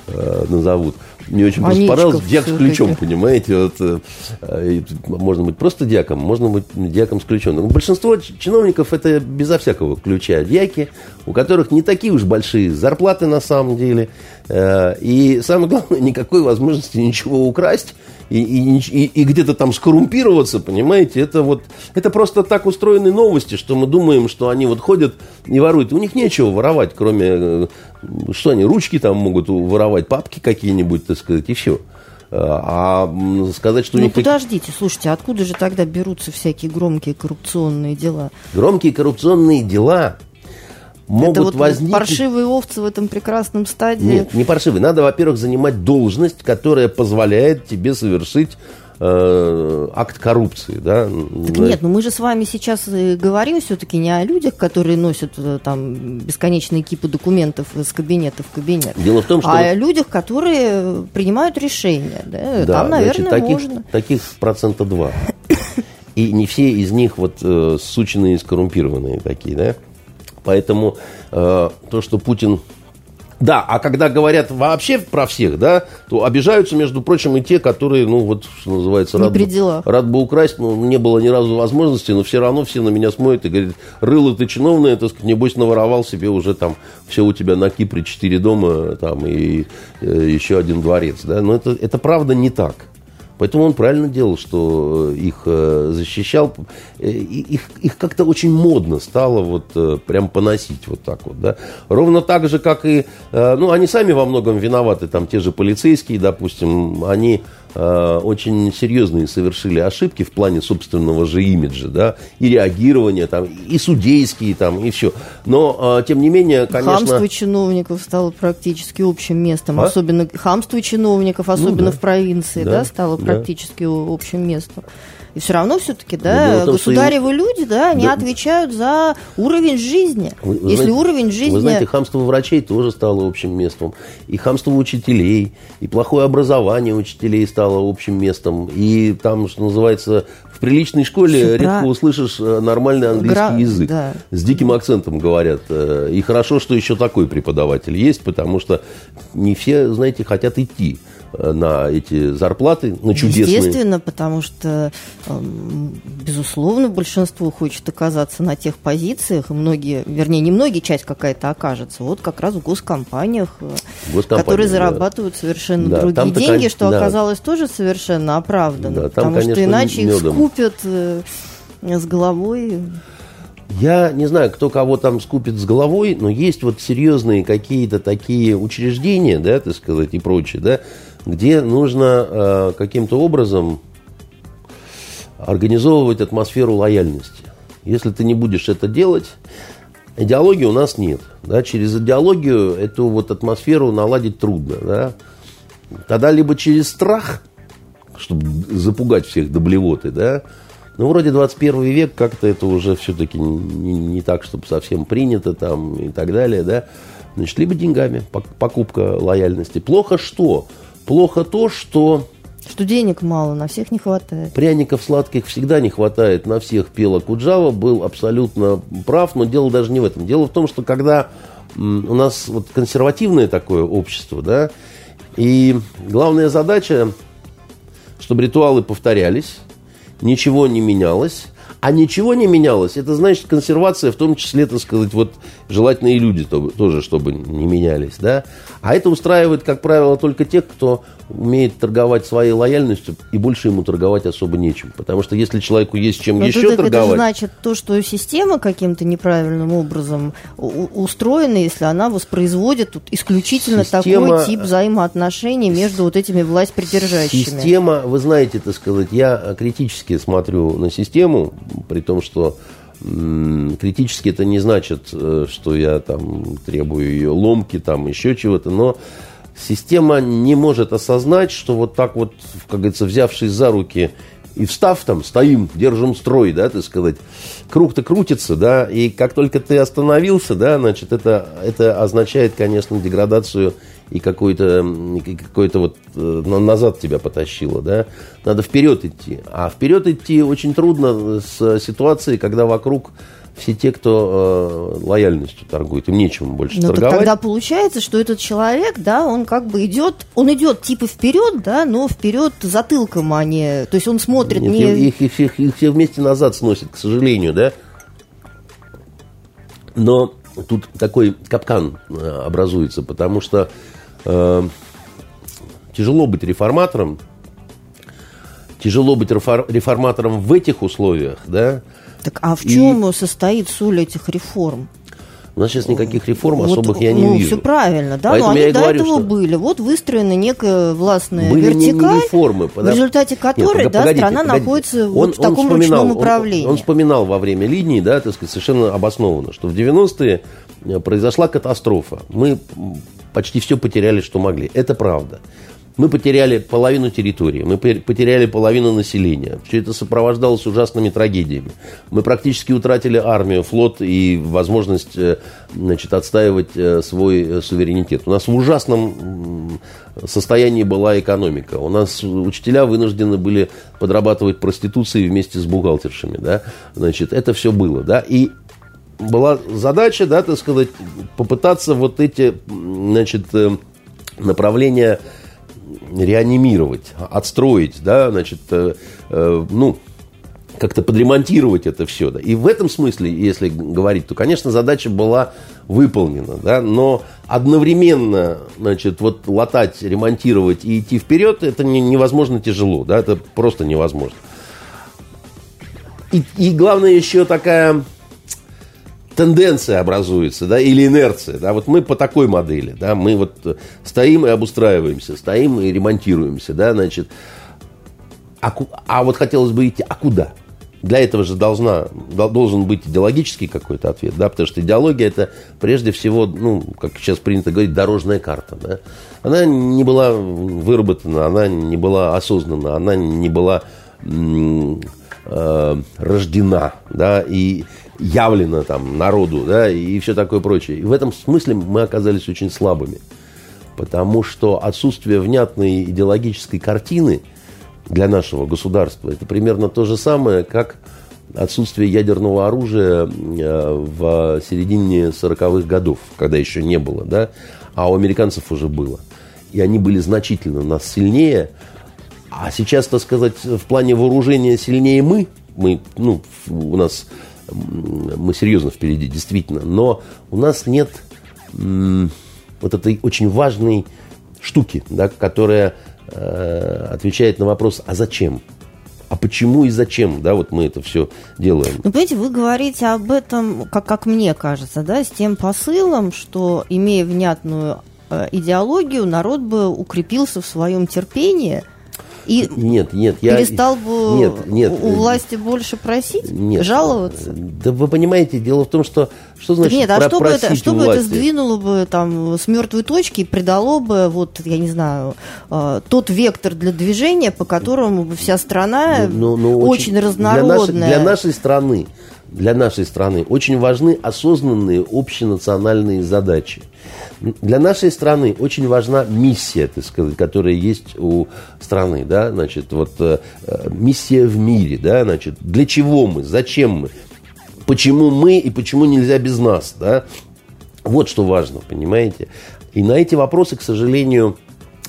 э, назовут. Мне очень просто понравилось. Диак с ключом, понимаете? Вот, э, можно быть просто диаком, можно быть диаком с ключом. Но большинство чиновников это безо всякого ключа диаки, у которых не такие уж большие зарплаты на самом деле. Э, и самое главное, никакой возможности ничего украсть и, и, и, и где-то там скоррумпироваться, понимаете, это вот, это просто так устроены новости, что мы думаем, что они вот ходят и воруют. У них нечего воровать, кроме, э, что они, ручки там могут воровать, папки какие-нибудь, так сказать, и все. А сказать, что ну, у них... подождите, слушайте, откуда же тогда берутся всякие громкие коррупционные дела? Громкие коррупционные дела могут Это вот возникнуть... паршивые овцы в этом прекрасном стадии? Нет, не паршивые. Надо, во-первых, занимать должность, которая позволяет тебе совершить э, акт коррупции, да? Так нет, но ну мы же с вами сейчас говорим все-таки не о людях, которые носят э, там бесконечные кипы документов из кабинета в кабинет, Дело в том, что а о людях, которые принимают решения, да? да там, наверное, значит, таких, можно. Таких процента два. И не все из них вот э, сученные и скоррумпированные такие, да? Поэтому э, то, что Путин да, а когда говорят вообще про всех, да, то обижаются, между прочим, и те, которые, ну, вот, что называется, рад, бы, рад бы украсть, но не было ни разу возможности, но все равно все на меня смотрят и говорят, рыло ты чиновное, так сказать, небось наворовал себе уже там, все у тебя на Кипре четыре дома, там, и э, еще один дворец, да, но это, это правда не так. Поэтому он правильно делал, что э, их э, защищал. Э, их, их как-то очень модно стало вот прям поносить вот так вот, да. Ровно так же, как и, ну, они сами во многом виноваты, там те же полицейские, допустим, они очень серьезные совершили ошибки в плане собственного же имиджа, да, и реагирования там, и судейские там, и все. Но, э, тем не менее, конечно... Хамство чиновников стало практически общим местом, а? особенно хамство чиновников, особенно ну, да. в провинции, да, да стало да. практически общим местом. И все равно все-таки, да, том, государевы им... люди, да, они да. отвечают за уровень жизни. Вы, вы Если знаете, уровень жизни... Вы знаете, хамство врачей тоже стало общим местом. И хамство учителей, и плохое образование учителей стало общим местом. И там, что называется, в приличной школе Все редко услышишь э, нормальный английский Гра... язык. Да. С диким акцентом говорят. Э, и хорошо, что еще такой преподаватель есть, потому что не все, знаете, хотят идти на эти зарплаты, на чудесные. Естественно, потому что, безусловно, большинство хочет оказаться на тех позициях, и многие, вернее, не многие, часть какая-то окажется, вот как раз в госкомпаниях, Госкомпания, которые зарабатывают да. совершенно да, другие деньги, что да. оказалось тоже совершенно оправданно, да, там, потому конечно, что иначе медом. их скупят с головой. Я не знаю, кто кого там скупит с головой, но есть вот серьезные какие-то такие учреждения, да, так сказать, и прочее, да, где нужно э, каким-то образом организовывать атмосферу лояльности. Если ты не будешь это делать, идеологии у нас нет. Да, через идеологию эту вот атмосферу наладить трудно. Да. Тогда либо через страх, чтобы запугать всех до блевоты, да, ну, вроде 21 век, как-то это уже все-таки не, не так, чтобы совсем принято там и так далее, да. Значит, либо деньгами, покупка лояльности. Плохо что? Плохо то, что... Что денег мало, на всех не хватает. Пряников сладких всегда не хватает, на всех пела Куджава, был абсолютно прав, но дело даже не в этом. Дело в том, что когда у нас вот консервативное такое общество, да, и главная задача, чтобы ритуалы повторялись, ничего не менялось. А ничего не менялось, это значит консервация, в том числе, так сказать, вот желательно и люди тоже, чтобы не менялись, да. А это устраивает, как правило, только тех, кто умеет торговать своей лояльностью, и больше ему торговать особо нечем. Потому что если человеку есть чем Но еще торговать... Это значит то, что система каким-то неправильным образом устроена, если она воспроизводит тут исключительно система... такой тип взаимоотношений между вот этими власть придержащими. Система, вы знаете, так сказать, я критически смотрю на систему, при том, что критически это не значит, э, что я там требую ее ломки, там еще чего-то, но система не может осознать, что вот так вот, как говорится, взявшись за руки и встав там, стоим, держим строй, да, так сказать, круг-то крутится, да, и как только ты остановился, да, значит, это, это означает, конечно, деградацию и какой-то какой вот э, назад тебя потащило, да, надо вперед идти, а вперед идти очень трудно с ситуацией, когда вокруг все те, кто э, лояльностью торгует, им нечем больше но ну, торговать. Тогда получается, что этот человек, да, он как бы идет, он идет типа вперед, да, но вперед затылком, а не, то есть он смотрит Нет, не... Их, их, их, их все вместе назад сносит, к сожалению, да. Но тут такой капкан э, образуется, потому что э, тяжело быть реформатором, тяжело быть реформатором в этих условиях, да, так а в чем и... состоит соль этих реформ? У нас сейчас никаких реформ вот, особых я не ну, вижу. Все правильно, да, Поэтому но они до говорю, этого что... были. Вот выстроена некая властная были вертикаль, не, не реформы, в результате которой Нет, да, погодите, страна погодите. находится он, вот в таком ручном управлении. Он, он вспоминал во время линии, да, так сказать, совершенно обоснованно, что в 90-е э, произошла катастрофа. Мы почти все потеряли, что могли. Это правда. Мы потеряли половину территории, мы потеряли половину населения. Все это сопровождалось ужасными трагедиями. Мы практически утратили армию, флот и возможность э, значит, отстаивать э, свой э, суверенитет. У нас в ужасном состоянии была экономика. У нас учителя вынуждены были подрабатывать проституцией вместе с бухгалтершами. Да? Значит, это все было. Да? И была задача, да, так сказать, попытаться вот эти значит, направления реанимировать, отстроить, да, значит, э, э, ну, как-то подремонтировать это все. Да. И в этом смысле, если говорить, то, конечно, задача была выполнена, да, но одновременно, значит, вот латать, ремонтировать и идти вперед, это не, невозможно тяжело, да, это просто невозможно. И, и главное еще такая тенденция образуется, да, или инерция, да, вот мы по такой модели, да, мы вот стоим и обустраиваемся, стоим и ремонтируемся, да, значит, а, а вот хотелось бы идти, а куда? Для этого же должна, должен быть идеологический какой-то ответ, да, потому что идеология это прежде всего, ну, как сейчас принято говорить, дорожная карта, да. Она не была выработана, она не была осознана, она не была э, рождена, да, и явлено там народу, да, и все такое прочее. И в этом смысле мы оказались очень слабыми. Потому что отсутствие внятной идеологической картины для нашего государства это примерно то же самое, как отсутствие ядерного оружия э, в середине 40-х годов, когда еще не было, да, а у американцев уже было. и они были значительно нас сильнее. А сейчас, так сказать, в плане вооружения сильнее мы. Мы, ну, у нас мы серьезно впереди, действительно. Но у нас нет вот этой очень важной штуки, да, которая э, отвечает на вопрос, а зачем? а почему и зачем, да, вот мы это все делаем. Ну, понимаете, вы говорите об этом, как, как мне кажется, да, с тем посылом, что, имея внятную э, идеологию, народ бы укрепился в своем терпении – и нет, нет, я перестал бы нет, нет, у власти больше просить, нет, жаловаться. Да вы понимаете, дело в том, что что значит нет, а что бы это, что бы это сдвинуло бы там с мертвой точки и придало бы вот я не знаю э, тот вектор для движения, по которому бы вся страна ну, ну, ну, очень, очень разнородная. Для нашей, для нашей страны для нашей страны очень важны осознанные общенациональные задачи. Для нашей страны очень важна миссия, так сказать, которая есть у страны, да, значит, вот э, миссия в мире, да, значит, для чего мы, зачем мы, почему мы и почему нельзя без нас, да, вот что важно, понимаете. И на эти вопросы, к сожалению,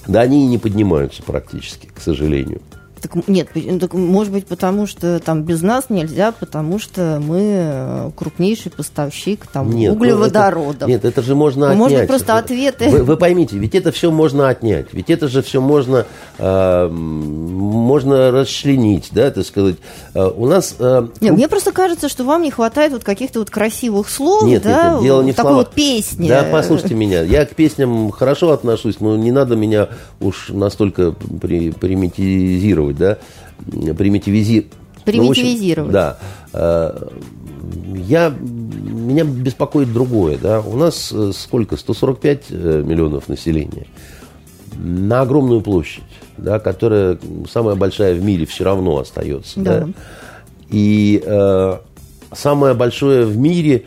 да, они и не поднимаются практически, к сожалению. Так, нет, ну, так, может быть, потому что там без нас нельзя, потому что мы э, крупнейший поставщик там нет, ну, углеводородов. Это, нет, это же можно отнять. Может просто ответы. Вы, вы поймите, ведь это все можно отнять, ведь это же все можно, э, можно расчленить, да, так сказать. Э, у нас... Э, нет, мне просто кажется, что вам не хватает вот каких-то вот красивых слов, нет, да, нет, дело не в такой словах. вот песни. Да, послушайте меня, я к песням хорошо отношусь, но не надо меня уж настолько при, примитизировать да, примитивизи... Примитивизировать. Ну, общем, да. Э, я, меня беспокоит другое, да. У нас э, сколько? 145 э, миллионов населения на огромную площадь, да, которая самая большая в мире все равно остается, да. да? И э, самое большое в мире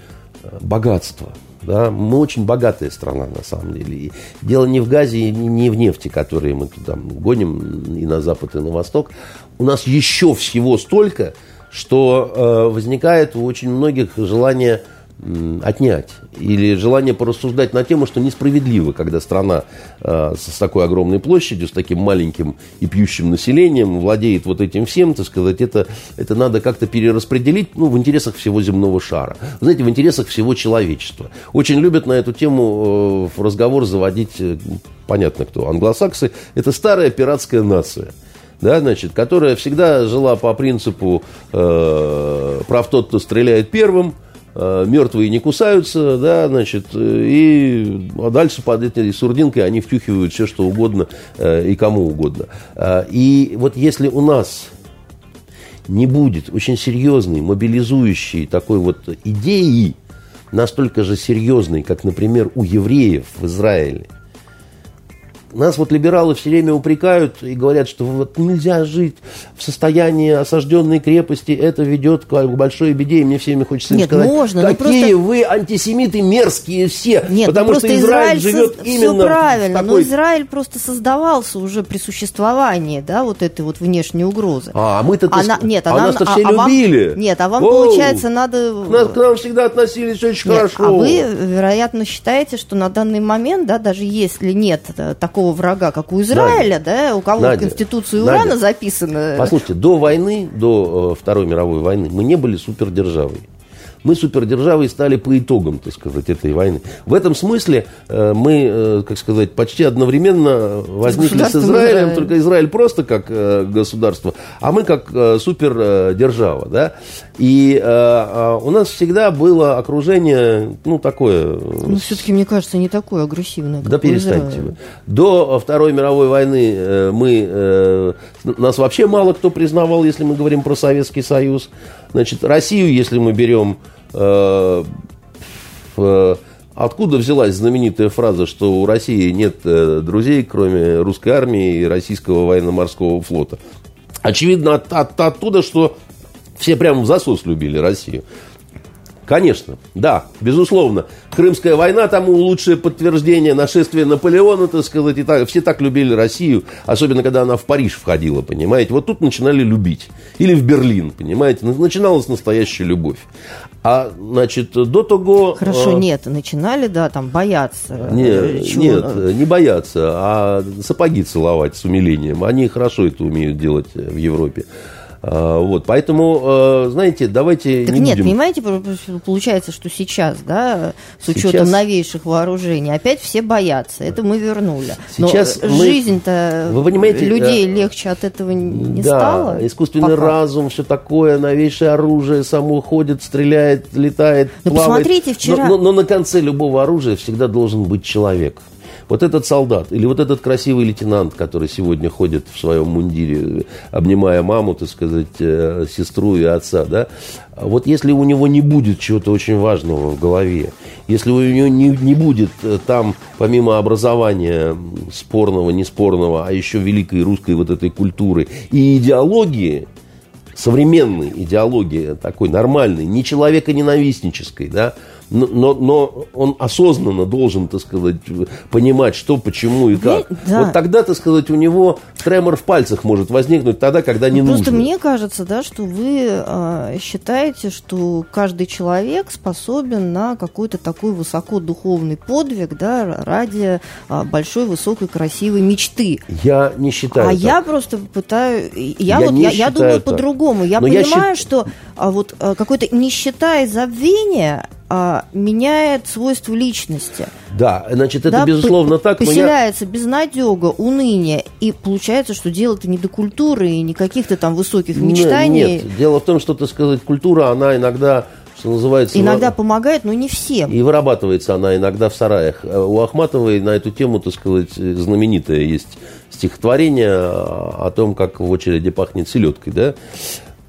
богатство – да? Мы очень богатая страна, на самом деле. И дело не в газе, и не в нефти, которые мы туда гоним и на запад, и на восток. У нас еще всего столько, что э, возникает у очень многих желание отнять. Или желание порассуждать на тему, что несправедливо, когда страна э, с, такой огромной площадью, с таким маленьким и пьющим населением владеет вот этим всем, так сказать, это, это надо как-то перераспределить ну, в интересах всего земного шара. Знаете, в интересах всего человечества. Очень любят на эту тему э, разговор заводить, э, понятно кто, англосаксы. Это старая пиратская нация да, значит, которая всегда жила по принципу э, прав тот, кто стреляет первым, мертвые не кусаются, да, значит, и а дальше под этой сурдинкой они втюхивают все, что угодно э, и кому угодно. Э, и вот если у нас не будет очень серьезной, мобилизующей такой вот идеи, настолько же серьезной, как, например, у евреев в Израиле – нас вот либералы все время упрекают и говорят, что вот нельзя жить в состоянии осажденной крепости, это ведет к большой беде, и мне всеми хочется Нет, сказать, можно, какие просто... вы антисемиты мерзкие все, Нет, ну потому что Израиль, Израиль живет со... именно все правильно, такой... но Израиль просто создавался уже при существовании, да, вот этой вот внешней угрозы. А, мы-то она, нет, а она, нас-то а, все а любили. Вам, нет, а вам, Оу, получается, надо... К, нас, к нам всегда относились очень нет, хорошо. А вы, вероятно, считаете, что на данный момент, да, даже если нет э, такого врага, как у Израиля, Надя, да, у кого Надя, в Конституции Урана Надя, записано. Послушайте, до войны, до э, Второй мировой войны мы не были супердержавой мы супердержавой стали по итогам, так сказать, этой войны. В этом смысле э, мы, э, как сказать, почти одновременно возникли с Израилем, Израиль. только Израиль просто как э, государство, а мы как супердержава, да. И у нас всегда было окружение, ну, такое... Ну, все-таки, мне кажется, не такое агрессивное, Да перестаньте вы. До Второй мировой войны мы... Нас вообще мало кто признавал, если мы говорим про Советский Союз. Значит, Россию, если мы берем, э, э, откуда взялась знаменитая фраза, что у России нет э, друзей, кроме русской армии и российского военно-морского флота? Очевидно, от, от, оттуда, что все прямо в засос любили Россию. Конечно, да, безусловно. Крымская война тому лучшее подтверждение нашествия Наполеона, так сказать, и так, все так любили Россию, особенно когда она в Париж входила, понимаете. Вот тут начинали любить. Или в Берлин, понимаете. Начиналась настоящая любовь. А, значит, до того... Хорошо, э, нет, начинали, да, там, бояться. Не, нет, не бояться, а сапоги целовать с умилением. Они хорошо это умеют делать в Европе. А, вот, поэтому, э, знаете, давайте так не нет, будем... понимаете, получается, что сейчас, да, с учетом сейчас... новейших вооружений, опять все боятся. Это мы вернули. Сейчас Но мы... жизнь-то Вы понимаете, людей э... легче от этого не да, стало. искусственный пока. разум, все такое, новейшее оружие, само ходит, стреляет, летает, но плавает. посмотрите, вчера... Но, но, но на конце любого оружия всегда должен быть человек вот этот солдат или вот этот красивый лейтенант, который сегодня ходит в своем мундире, обнимая маму, так сказать, э, сестру и отца, да, вот если у него не будет чего-то очень важного в голове, если у него не, не будет э, там, помимо образования спорного, неспорного, а еще великой русской вот этой культуры и идеологии, современной идеологии, такой нормальной, не человека ненавистнической, да, но, но, он осознанно должен, так сказать, понимать, что, почему и как. Да. Вот тогда, так сказать, у него тремор в пальцах может возникнуть тогда, когда не ну, нужно. Просто мне кажется, да, что вы э, считаете, что каждый человек способен на какой-то такой высокодуховный подвиг, да, ради э, большой, высокой, красивой мечты. Я не считаю. А так. я просто пытаю, я, я вот, я, я думаю по-другому. Я Но понимаю, я счит... что а, вот а, какой-то нищета и забвение а, меняет свойства личности. Да, значит, это да, безусловно по- так. Поселяется я... безнадега, уныние, и получается, что дело-то не до культуры и не каких-то там высоких мечтаний. Нет, нет, дело в том, что, так сказать, культура, она иногда что называется... Иногда помогает, но не всем. И вырабатывается она иногда в сараях. У Ахматовой на эту тему, так сказать, знаменитое есть стихотворение о том, как в очереди пахнет селедкой, да?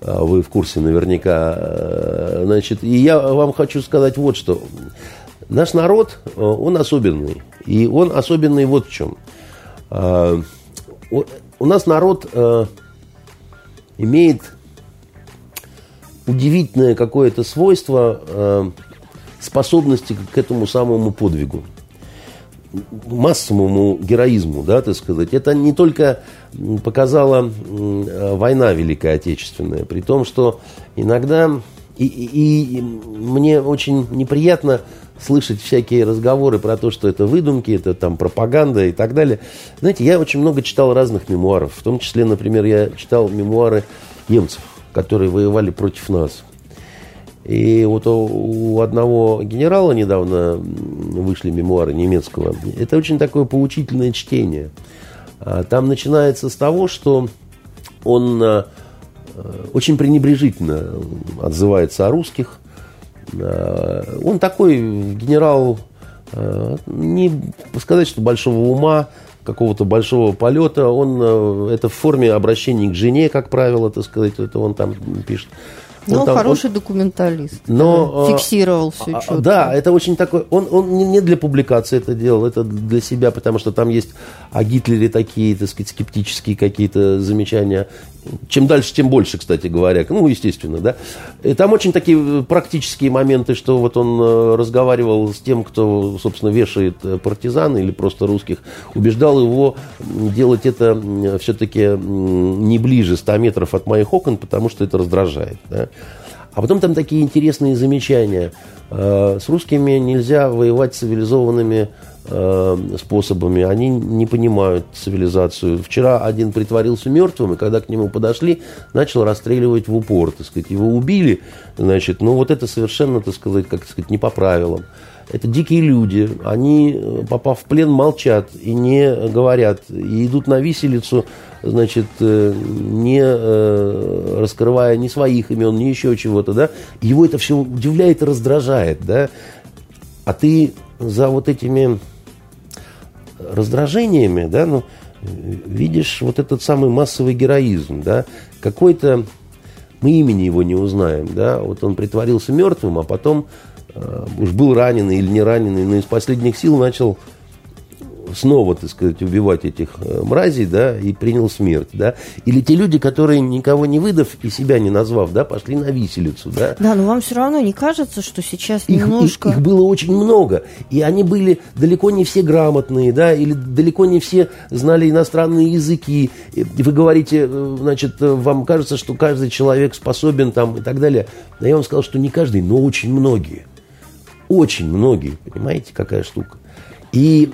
А вы в курсе наверняка. Э, значит, и я вам хочу сказать вот что. Наш народ, э, он особенный. И он особенный вот в чем. А, у нас народ э, имеет удивительное какое-то свойство способности к этому самому подвигу массовому героизму, да, так сказать. Это не только показала война Великая Отечественная, при том, что иногда и, и, и мне очень неприятно слышать всякие разговоры про то, что это выдумки, это там пропаганда и так далее. Знаете, я очень много читал разных мемуаров, в том числе, например, я читал мемуары немцев, которые воевали против нас. И вот у одного генерала недавно вышли мемуары немецкого. Это очень такое поучительное чтение. А там начинается с того, что он э, очень пренебрежительно отзывается о русских. Э, он такой генерал, не сказать, что большого ума, какого-то большого полета. Он это в форме обращения к жене, как правило, так сказать, это он там пишет. Ну, там, хороший он, документалист. Но, фиксировал все а, четко. Да, это очень такой... Он, он не для публикации это делал, это для себя, потому что там есть о Гитлере такие, так сказать, скептические какие-то замечания. Чем дальше, тем больше, кстати говоря. Ну, естественно, да. И там очень такие практические моменты, что вот он э, разговаривал с тем, кто, собственно, вешает э, партизан или просто русских, убеждал его делать это все-таки не ближе 100 метров от моих окон, потому что это раздражает. Да? А потом там такие интересные замечания. Э, с русскими нельзя воевать цивилизованными э, способами. Они не понимают цивилизацию. Вчера один притворился мертвым, и когда к нему подошли, начал расстреливать в упор. Так сказать, его убили, значит, ну вот это совершенно, так сказать, как сказать, не по правилам. Это дикие люди. Они, э, попав в плен, молчат и не говорят. И идут на виселицу значит, э, не э, раскрывая ни своих имен, ни еще чего-то, да, его это все удивляет и раздражает, да, а ты за вот этими раздражениями, да, ну, видишь вот этот самый массовый героизм, да, какой-то, мы имени его не узнаем, да, вот он притворился мертвым, а потом э, уж был раненый или не раненый, но из последних сил начал снова, так сказать, убивать этих э, мразей, да, и принял смерть, да. Или те люди, которые, никого не выдав и себя не назвав, да, пошли на виселицу, да. Да, но вам все равно не кажется, что сейчас их, немножко... Их, их было очень много, и они были далеко не все грамотные, да, или далеко не все знали иностранные языки. И вы говорите, э, значит, вам кажется, что каждый человек способен там и так далее. Но я вам сказал, что не каждый, но очень многие. Очень многие, понимаете, какая штука. И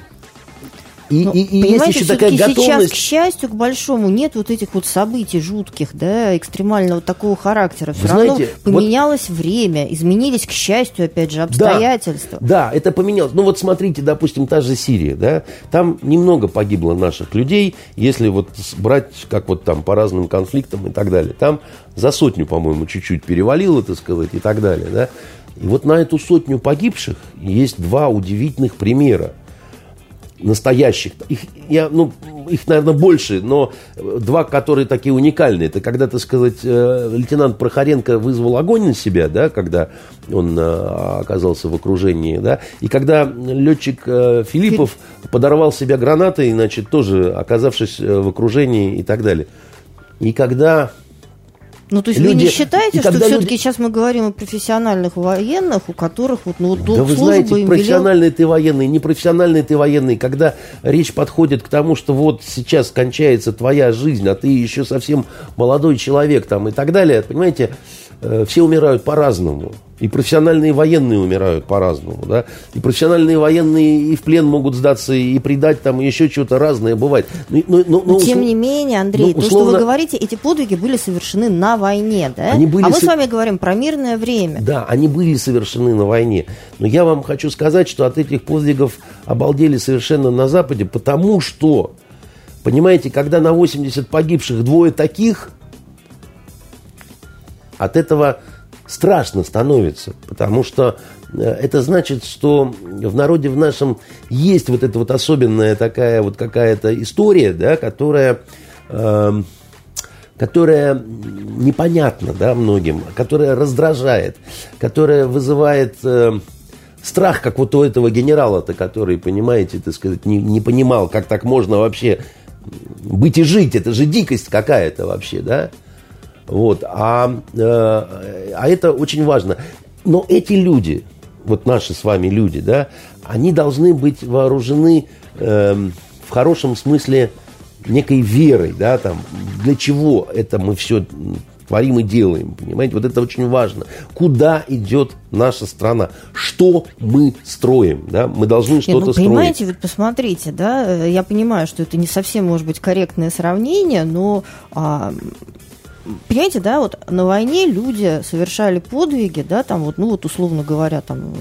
и, ну, и, и есть еще такая готовность... сейчас, к счастью, к большому, нет вот этих вот событий жутких, да, экстремального такого характера. Все Вы равно знаете, поменялось вот... время, изменились, к счастью, опять же, обстоятельства. Да, да, это поменялось. Ну вот смотрите, допустим, та же Сирия, да, там немного погибло наших людей, если вот брать, как вот там, по разным конфликтам и так далее. Там за сотню, по-моему, чуть-чуть перевалило, так сказать, и так далее, да. И вот на эту сотню погибших есть два удивительных примера – настоящих. Их, я, ну, их, наверное, больше, но два, которые такие уникальные. Это когда, так сказать, э, лейтенант Прохоренко вызвал огонь на себя, да, когда он э, оказался в окружении, да, и когда летчик э, Филиппов подорвал себя гранатой, значит, тоже оказавшись в окружении и так далее. И когда ну, то есть люди... вы не считаете, что все-таки люди... сейчас мы говорим о профессиональных военных, у которых вот, ну, долг да вы знаете, им профессиональный велел... ты военный, непрофессиональный ты военный, когда речь подходит к тому, что вот сейчас кончается твоя жизнь, а ты еще совсем молодой человек там и так далее, понимаете, все умирают по-разному. И профессиональные военные умирают по-разному, да. И профессиональные военные и в плен могут сдаться, и предать там, и еще что-то разное бывает. Но, но, но, но, Тем не менее, Андрей, но, условно... то, что вы говорите, эти подвиги были совершены на войне, да? Они были а мы со... с вами говорим про мирное время. Да, они были совершены на войне. Но я вам хочу сказать, что от этих подвигов обалдели совершенно на Западе, потому что, понимаете, когда на 80 погибших двое таких – от этого страшно становится, потому что э, это значит, что в народе в нашем есть вот эта вот особенная такая вот какая-то история, да, которая, э, которая непонятна, да, многим, которая раздражает, которая вызывает э, страх, как вот у этого генерала-то, который, понимаете, так сказать, не, не понимал, как так можно вообще быть и жить, это же дикость какая-то вообще, да, вот. А, э, а это очень важно. Но эти люди, вот наши с вами люди, да, они должны быть вооружены э, в хорошем смысле некой верой, да, там, для чего это мы все творим и делаем, понимаете? Вот это очень важно. Куда идет наша страна? Что мы строим, да? Мы должны что-то ну, строить. Понимаете, вот посмотрите, да, я понимаю, что это не совсем, может быть, корректное сравнение, но а, понимаете, да, вот на войне люди совершали подвиги, да, там вот, ну вот условно говоря, там,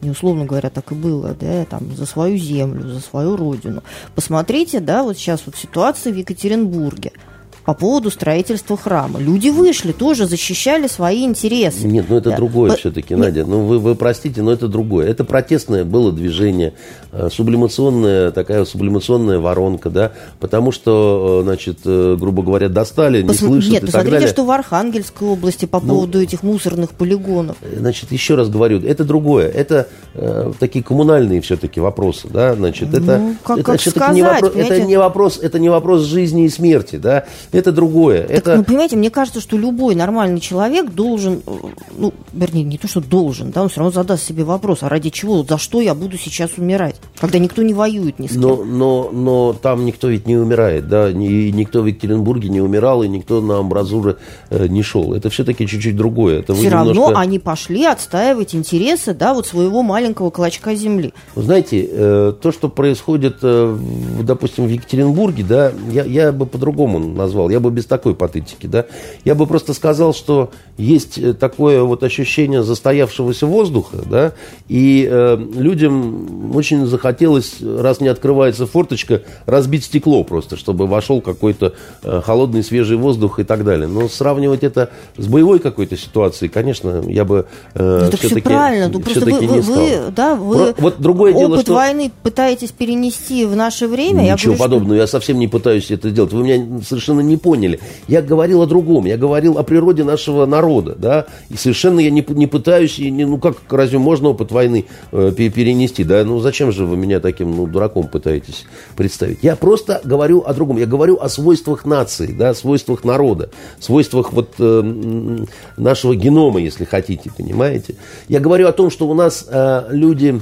не условно говоря, так и было, да, там, за свою землю, за свою родину. Посмотрите, да, вот сейчас вот ситуация в Екатеринбурге – по поводу строительства храма. Люди вышли, тоже защищали свои интересы. Нет, ну это да. другое По... все-таки, Надя. Ну вы, вы простите, но это другое. Это протестное было движение, э, сублимационная, такая сублимационная воронка, да, потому что, э, значит, э, грубо говоря, достали, не Пос... слышат Нет, и посмотрите, так далее. что в Архангельской области по ну, поводу этих мусорных полигонов. Значит, еще раз говорю, это другое. Это э, такие коммунальные все-таки вопросы, да, значит, это, ну, как, это, как сказать, не вопрос, это не вопрос, это не вопрос жизни и смерти, да, это другое. Так, это... Ну, понимаете, мне кажется, что любой нормальный человек должен, э, ну, вернее, не то, что должен, да, он все равно задаст себе вопрос, а ради чего, за что я буду сейчас умирать, когда никто не воюет ни с кем. Но, но, но там никто ведь не умирает, да, и никто в Екатеринбурге не умирал, и никто на амбразуры э, не шел. Это все-таки чуть-чуть другое. Это все равно немножко... они пошли отстаивать интересы, да, вот своего маленького клочка земли. Вы знаете, э, то, что происходит, допустим, в Екатеринбурге, да, я, я бы по-другому назвал. Я бы без такой патетики, да. Я бы просто сказал, что есть э, такое вот ощущение застоявшегося воздуха, да, и э, людям очень захотелось, раз не открывается форточка, разбить стекло просто, чтобы вошел какой-то э, холодный свежий воздух и так далее. Но сравнивать это с боевой какой-то ситуацией, конечно, я бы э, ну, все-таки, все правильно. Ну, просто вы, не стал. Вы, да, вы Про, вот другое опыт дело, что... войны пытаетесь перенести в наше время. Ничего я говорю, подобного, что... я совсем не пытаюсь это сделать. Вы меня совершенно не не поняли. Я говорил о другом, я говорил о природе нашего народа, да, и совершенно я не, не пытаюсь, и не, ну как, разве можно опыт войны э, перенести, да, ну зачем же вы меня таким, ну, дураком пытаетесь представить? Я просто говорю о другом, я говорю о свойствах нации, да, свойствах народа, свойствах вот э, нашего генома, если хотите, понимаете? Я говорю о том, что у нас э, люди,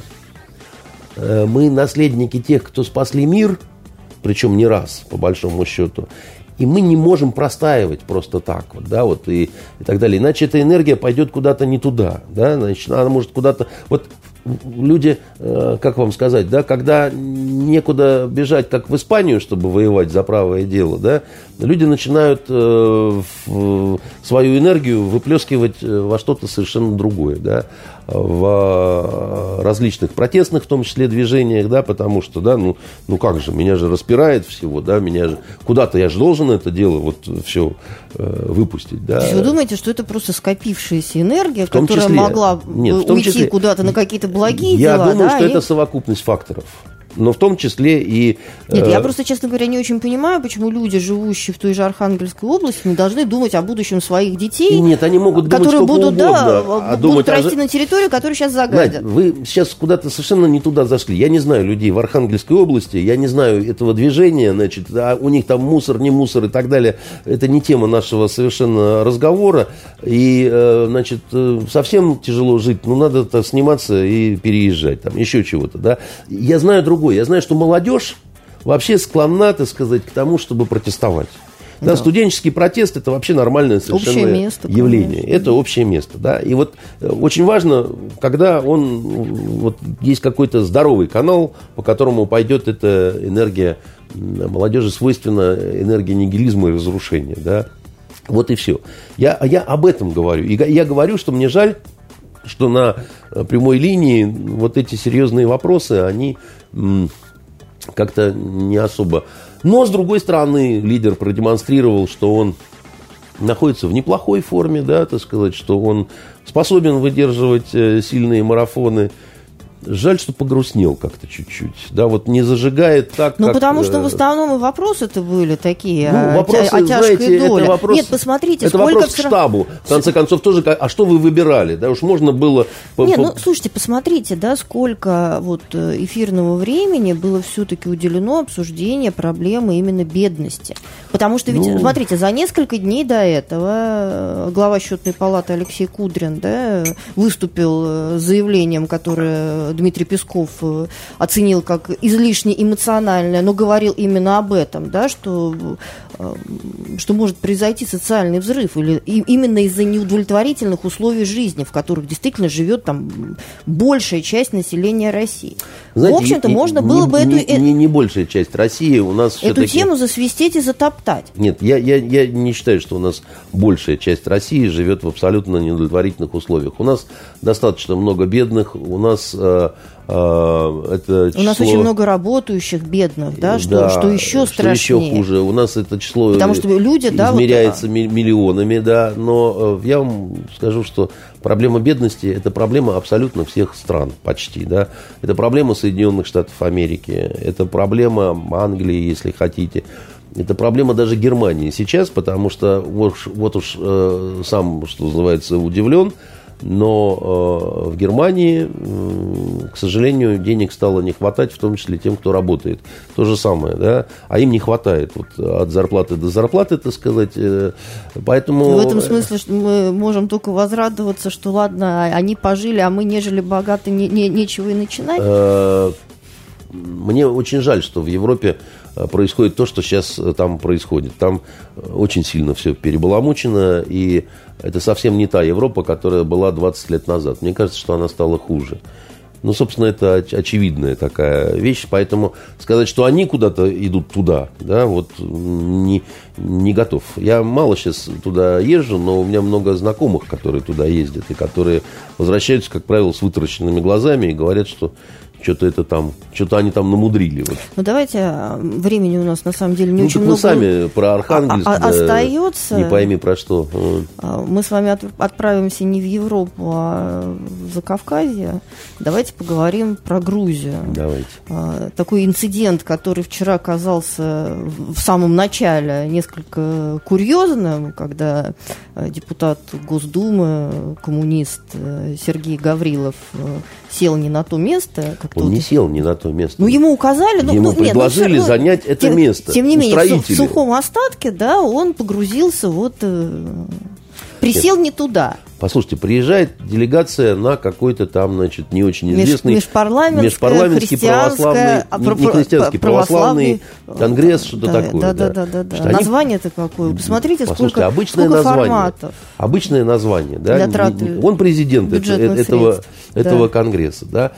э, мы наследники тех, кто спасли мир – причем не раз, по большому счету. И мы не можем простаивать просто так вот, да, вот и, и так далее. Иначе эта энергия пойдет куда-то не туда, да, значит, она может куда-то... Вот люди, э, как вам сказать, да, когда некуда бежать, как в Испанию, чтобы воевать за правое дело, да, люди начинают э, свою энергию выплескивать э, во что-то совершенно другое, да в э, различных протестных, в том числе, движениях, да, потому что, да, ну, ну как же, меня же распирает всего, да, меня же, куда-то я же должен это дело вот все э, выпустить, да. вы думаете, что это просто скопившаяся энергия, которая числе, могла нет, уйти числе, куда-то на какие-то благие я дела, Я думаю, да, что и... это совокупность факторов но в том числе и... Нет, я э, просто, честно говоря, не очень понимаю, почему люди, живущие в той же Архангельской области, не должны думать о будущем своих детей. Нет, они могут думать которые будут, угодно, да, а будут думать, расти а... на территории, которую сейчас загадят. Надь, вы сейчас куда-то совершенно не туда зашли. Я не знаю людей в Архангельской области, я не знаю этого движения, значит, а у них там мусор, не мусор и так далее. Это не тема нашего совершенно разговора. И, э, значит, э, совсем тяжело жить. Ну, надо сниматься и переезжать, там, еще чего-то, да. Я знаю другое другое. Я знаю, что молодежь вообще склонна, так сказать, к тому, чтобы протестовать. Да, да. студенческий протест это вообще нормальное совершенно место, явление. Конечно. Это общее место, да. И вот э, очень важно, когда он вот есть какой-то здоровый канал, по которому пойдет эта энергия молодежи свойственна энергия нигилизма и разрушения, да. Вот и все. Я, я об этом говорю. И я говорю, что мне жаль, что на э, прямой линии вот эти серьезные вопросы, они как-то не особо. Но, с другой стороны, лидер продемонстрировал, что он находится в неплохой форме, да, так сказать, что он способен выдерживать э, сильные марафоны, Жаль, что погрустнел как-то чуть-чуть. Да, вот не зажигает так, Ну, как, потому что в э, основном и вопросы-то были такие ну, вопросы, о, о тяжкой знаете, доле. Это вопрос, Нет, посмотрите, это сколько... вопрос к штабу. В конце концов, тоже, а что вы выбирали? Да, уж можно было... Нет, ну, слушайте, посмотрите, да, сколько вот э, эфирного времени было все-таки уделено обсуждению проблемы именно бедности. Потому что ведь, ну... смотрите, за несколько дней до этого э, глава счетной палаты Алексей Кудрин, да, выступил с заявлением, которое Дмитрий Песков э, оценил как излишне эмоциональное, но говорил именно об этом, да, что, э, что может произойти социальный взрыв или именно из-за неудовлетворительных условий жизни, в которых действительно живет там большая часть населения России. Знаете, в общем-то, можно не, было бы не, эту... Не, не большая часть России, у нас Эту тему засвистеть и затоптать. Нет, я, я, я не считаю, что у нас большая часть России живет в абсолютно неудовлетворительных условиях. У нас достаточно много бедных, у нас э, э, это число... У нас очень много работающих бедных, да, что, да, что еще страшнее. Что еще хуже. У нас это число Потому что люди, измеряется да, вот, миллионами, да, но э, я вам скажу, что проблема бедности – это проблема абсолютно всех стран, почти, да. Это проблема Соединенных Штатов Америки, это проблема Англии, если хотите. Это проблема даже Германии сейчас, потому что вот, вот уж э, сам, что называется, удивлен – но э, в Германии, к сожалению, денег стало не хватать, в том числе тем, кто работает. То же самое, да, а им не хватает вот, от зарплаты до зарплаты, так сказать. Э, поэтому... В этом смысле, что мы можем только возрадоваться, что ладно, они пожили, а мы не жили богаты, не, не, нечего и начинать. Э, мне очень жаль, что в Европе происходит то, что сейчас э, там происходит. Там очень сильно все перебаламучено, и это совсем не та Европа, которая была 20 лет назад. Мне кажется, что она стала хуже. Ну, собственно, это очевидная такая вещь, поэтому сказать, что они куда-то идут туда, да, вот не, не готов. Я мало сейчас туда езжу, но у меня много знакомых, которые туда ездят, и которые возвращаются, как правило, с вытаращенными глазами и говорят, что что-то это там, что-то они там намудрили. Вот. Ну давайте, а, времени у нас на самом деле не ну, очень мы много. сами про Архангельск. А, а, остается. Не пойми про что. А, мы с вами от, отправимся не в Европу, а в Закавказье. Давайте поговорим про Грузию. Давайте. А, такой инцидент, который вчера казался в самом начале несколько курьезным, когда депутат Госдумы, коммунист Сергей Гаврилов сел не на то место. Как Он не сел не на то место. Ну, ему указали. Ну, ему ну, предложили нет, ну, занять это тем, место. Тем не менее, в, сухом остатке, да, он погрузился вот... Э, присел нет. не туда. Послушайте, приезжает делегация на какой-то там, значит, не очень известный... Меж, межпарламентский, межпарламентский православный... А, не, не христианский, православный, православный конгресс, что-то да, такое. Да, да, да. да, да. Они... Название-то какое? Посмотрите, сколько, обычное сколько название, форматов. Обычное название, да. Для траты Он президент этого, этого да. конгресса, да.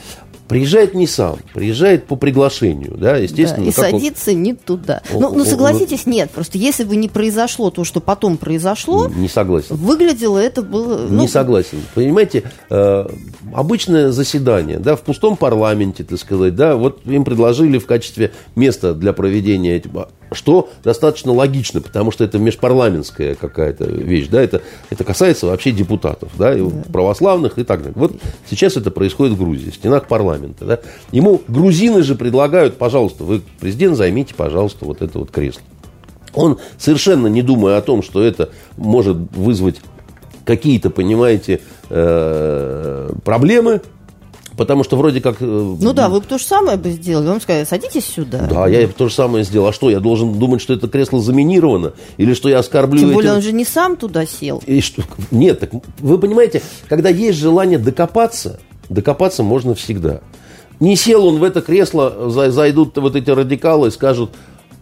Приезжает не сам, приезжает по приглашению, да, естественно. Да, и садится он... не туда. Он, ну, ну, согласитесь, он... нет, просто если бы не произошло то, что потом произошло... Не согласен. Выглядело это было... Ну... Не согласен. Понимаете, э, обычное заседание, да, в пустом парламенте, так сказать, да, вот им предложили в качестве места для проведения этих что достаточно логично, потому что это межпарламентская какая-то вещь, да, это, это касается вообще депутатов, да, и да. православных и так далее. Вот сейчас это происходит в Грузии, в стенах парламента, да. Ему грузины же предлагают, пожалуйста, вы, президент, займите, пожалуйста, вот это вот кресло. Он, совершенно не думая о том, что это может вызвать какие-то, понимаете, э, проблемы, Потому что вроде как... Э, ну да, вы бы то же самое бы сделали. Вам сказали, садитесь сюда. Да, я бы то же самое сделал. А что, я должен думать, что это кресло заминировано? Или что я оскорблю... Тем более этим... он же не сам туда сел. И что... Нет, так вы понимаете, когда есть желание докопаться, докопаться можно всегда. Не сел он в это кресло, зайдут вот эти радикалы и скажут,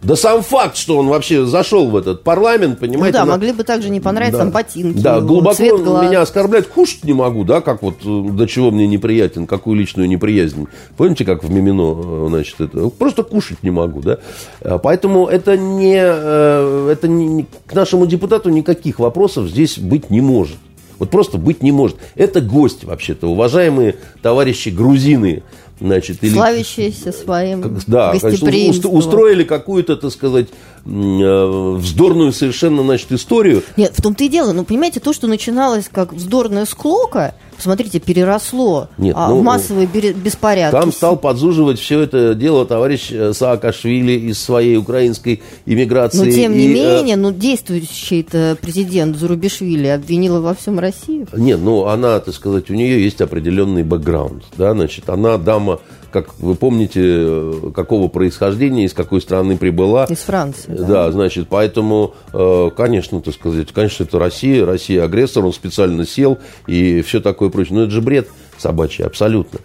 да сам факт, что он вообще зашел в этот парламент, понимаете. Ну да, на... могли бы также не понравиться да. там ботинки. Да, глубоко цвет глаз. меня оскорбляет, кушать не могу, да, как вот э, до чего мне неприятен, какую личную неприязнь. Помните, как в Мимино, э, значит, это просто кушать не могу, да. А, поэтому это не, э, это не, к нашему депутату никаких вопросов здесь быть не может. Вот просто быть не может. Это гость, вообще-то, уважаемые товарищи грузины, Значит, или, Славящиеся своим да, гостеприимством. устроили какую-то, так сказать, вздорную совершенно, значит, историю. Нет, в том-то и дело. Ну, понимаете, то, что начиналось как вздорная склока, посмотрите, переросло Нет, а, ну, в массовые беспорядки. Там стал подзуживать все это дело товарищ э, Саакашвили из своей украинской иммиграции. Но, тем не и, э, менее, ну, действующий президент Зарубишвили обвинила во всем Россию. Нет, ну, она, так сказать, у нее есть определенный бэкграунд, да, значит, она дама как вы помните, э, какого происхождения, из какой страны прибыла. Из Франции. Да, да значит, поэтому, э, конечно, так сказать, конечно, это Россия, Россия агрессор, он специально сел и все такое прочее. Но это же бред собачий, абсолютно.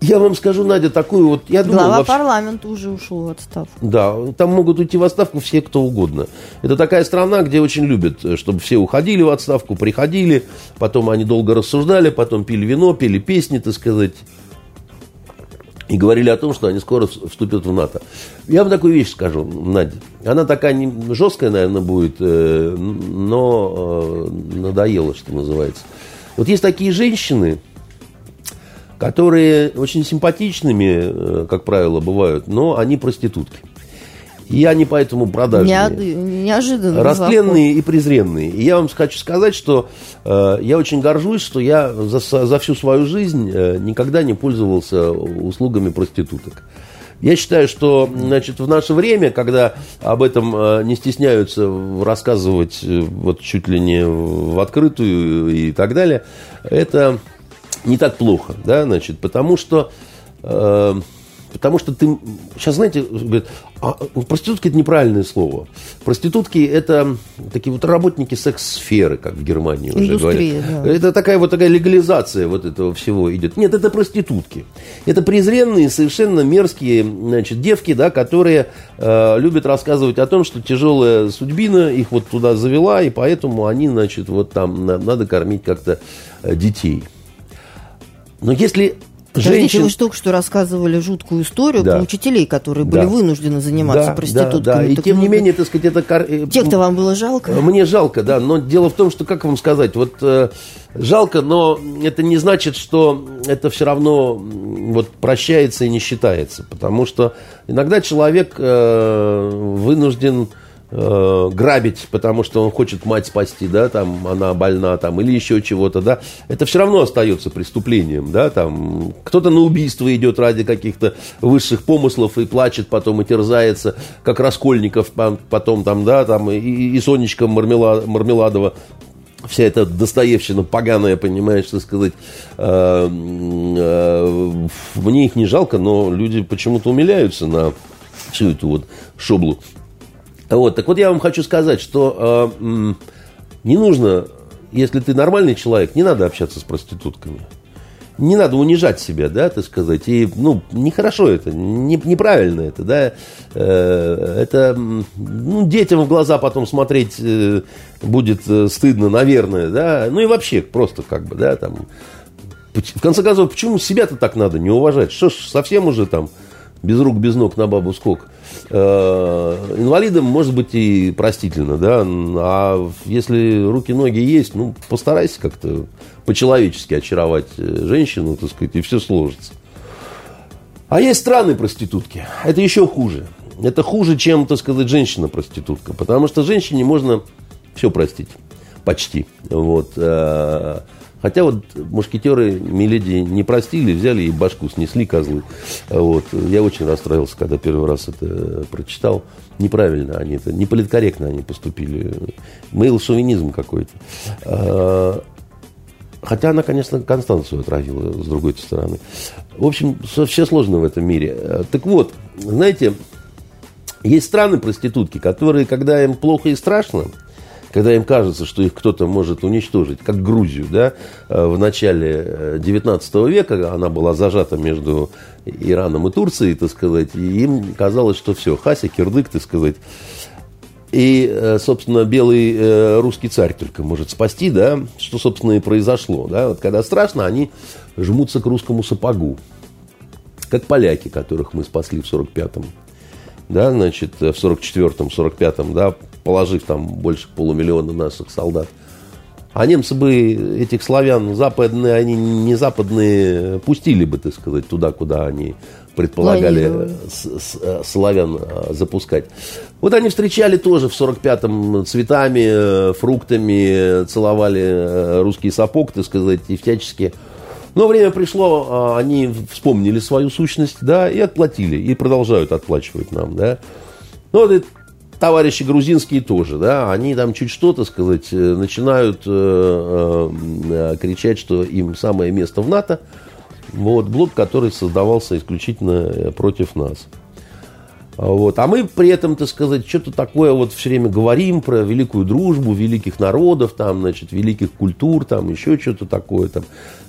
Я вам скажу, Надя, такую вот... Я думаю, Глава вообще... парламента уже ушел в отставку. Да, там могут уйти в отставку все, кто угодно. Это такая страна, где очень любят, э, чтобы все уходили в отставку, приходили, потом они долго рассуждали, потом пили вино, пели песни, так сказать и говорили о том, что они скоро вступят в НАТО. Я вам такую вещь скажу, Надя. Она такая не, жесткая, наверное, будет, э, но э, надоело, что называется. Вот есть такие женщины, которые очень симпатичными, э, как правило, бывают, но они проститутки. И они поэтому продажные. неожиданно. Растленные и презренные. И я вам хочу сказать, что э, я очень горжусь, что я за, за всю свою жизнь э, никогда не пользовался услугами проституток. Я считаю, что значит, в наше время, когда об этом э, не стесняются рассказывать э, вот чуть ли не в открытую и так далее, это не так плохо, да, значит, потому что э, Потому что ты... Сейчас, знаете, говорят, а, проститутки – это неправильное слово. Проститутки – это такие вот работники секс-сферы, как в Германии уже говорят. Да. Это такая вот такая легализация вот этого всего идет. Нет, это проститутки. Это презренные, совершенно мерзкие значит, девки, да, которые э, любят рассказывать о том, что тяжелая судьбина их вот туда завела, и поэтому они, значит, вот там надо кормить как-то э, детей. Но если Женщин... вы только что рассказывали жуткую историю да. про учителей, которые были да. вынуждены заниматься да, проститутками. Да, да. И так тем не менее, так сказать, это... Э, Тех-то вам было жалко? Мне жалко, да. Но дело в том, что, как вам сказать, вот э, жалко, но это не значит, что это все равно вот прощается и не считается. Потому что иногда человек э, вынужден э, грабить, потому что он хочет мать спасти, да, там она больна, там, или еще чего-то, да, это все равно остается преступлением, да, там, кто-то на убийство идет ради каких-то высших помыслов и плачет потом и терзается, как Раскольников потом там, да, там, и, и Сонечка Мармелад, Мармеладова, вся эта Достоевщина поганая, понимаешь, что сказать, э, э, мне их не жалко, но люди почему-то умиляются на всю эту вот шоблу. Вот, так вот я вам хочу сказать, что э, не нужно, если ты нормальный человек, не надо общаться с проститутками. Не надо унижать себя, да, так сказать. И, ну, нехорошо это, не, неправильно это, да. Э, это, ну, детям в глаза потом смотреть э, будет э, стыдно, наверное, да. Ну и вообще, просто как бы, да, там. В конце концов, почему себя-то так надо не уважать? Что ж, совсем уже там без рук, без ног на бабу скок. Э, инвалидам может быть и простительно, да, а если руки-ноги есть, ну, постарайся как-то по-человечески очаровать э, женщину, так сказать, и все сложится. А есть странные проститутки. Это еще хуже. Это хуже, чем, так сказать, женщина-проститутка. Потому что женщине можно все простить. Почти. Вот. Хотя вот мушкетеры Миледи не простили, взяли и башку снесли козлы. Вот. Я очень расстроился, когда первый раз это прочитал. Неправильно они это, не политкорректно они поступили. Мейл-шовинизм какой-то. А, хотя она, конечно, Констанцию отравила с другой стороны. В общем, все сложно в этом мире. Так вот, знаете, есть страны проститутки, которые, когда им плохо и страшно, когда им кажется, что их кто-то может уничтожить, как Грузию, да, э, в начале 19 э, века она была зажата между Ираном и Турцией, так сказать, и им казалось, что все, Хася, Кирдык, так сказать, и, э, собственно, белый русский царь только может спасти, да, что, собственно, и произошло, да, вот когда страшно, они жмутся к русскому сапогу, как поляки, которых мы спасли в 45-м, да, значит, в 44-м, 45-м, да, положив там больше полумиллиона наших солдат. А немцы бы этих славян западные, они не западные, пустили бы, так сказать, туда, куда они предполагали с, с, э, славян э, запускать. Вот они встречали тоже в 45-м цветами, э, фруктами, целовали русский сапог, так сказать, и всячески. Но время пришло, они вспомнили свою сущность, да, и отплатили, и продолжают отплачивать нам, да. Ну, вот товарищи грузинские тоже, да, они там чуть что-то, сказать, э, начинают э, э, кричать, что им самое место в НАТО. Вот, блок, который создавался исключительно против нас. Вот. А мы при этом, так сказать, что-то такое вот все время говорим про великую дружбу великих народов, там, значит, великих культур, там, еще что-то такое, там,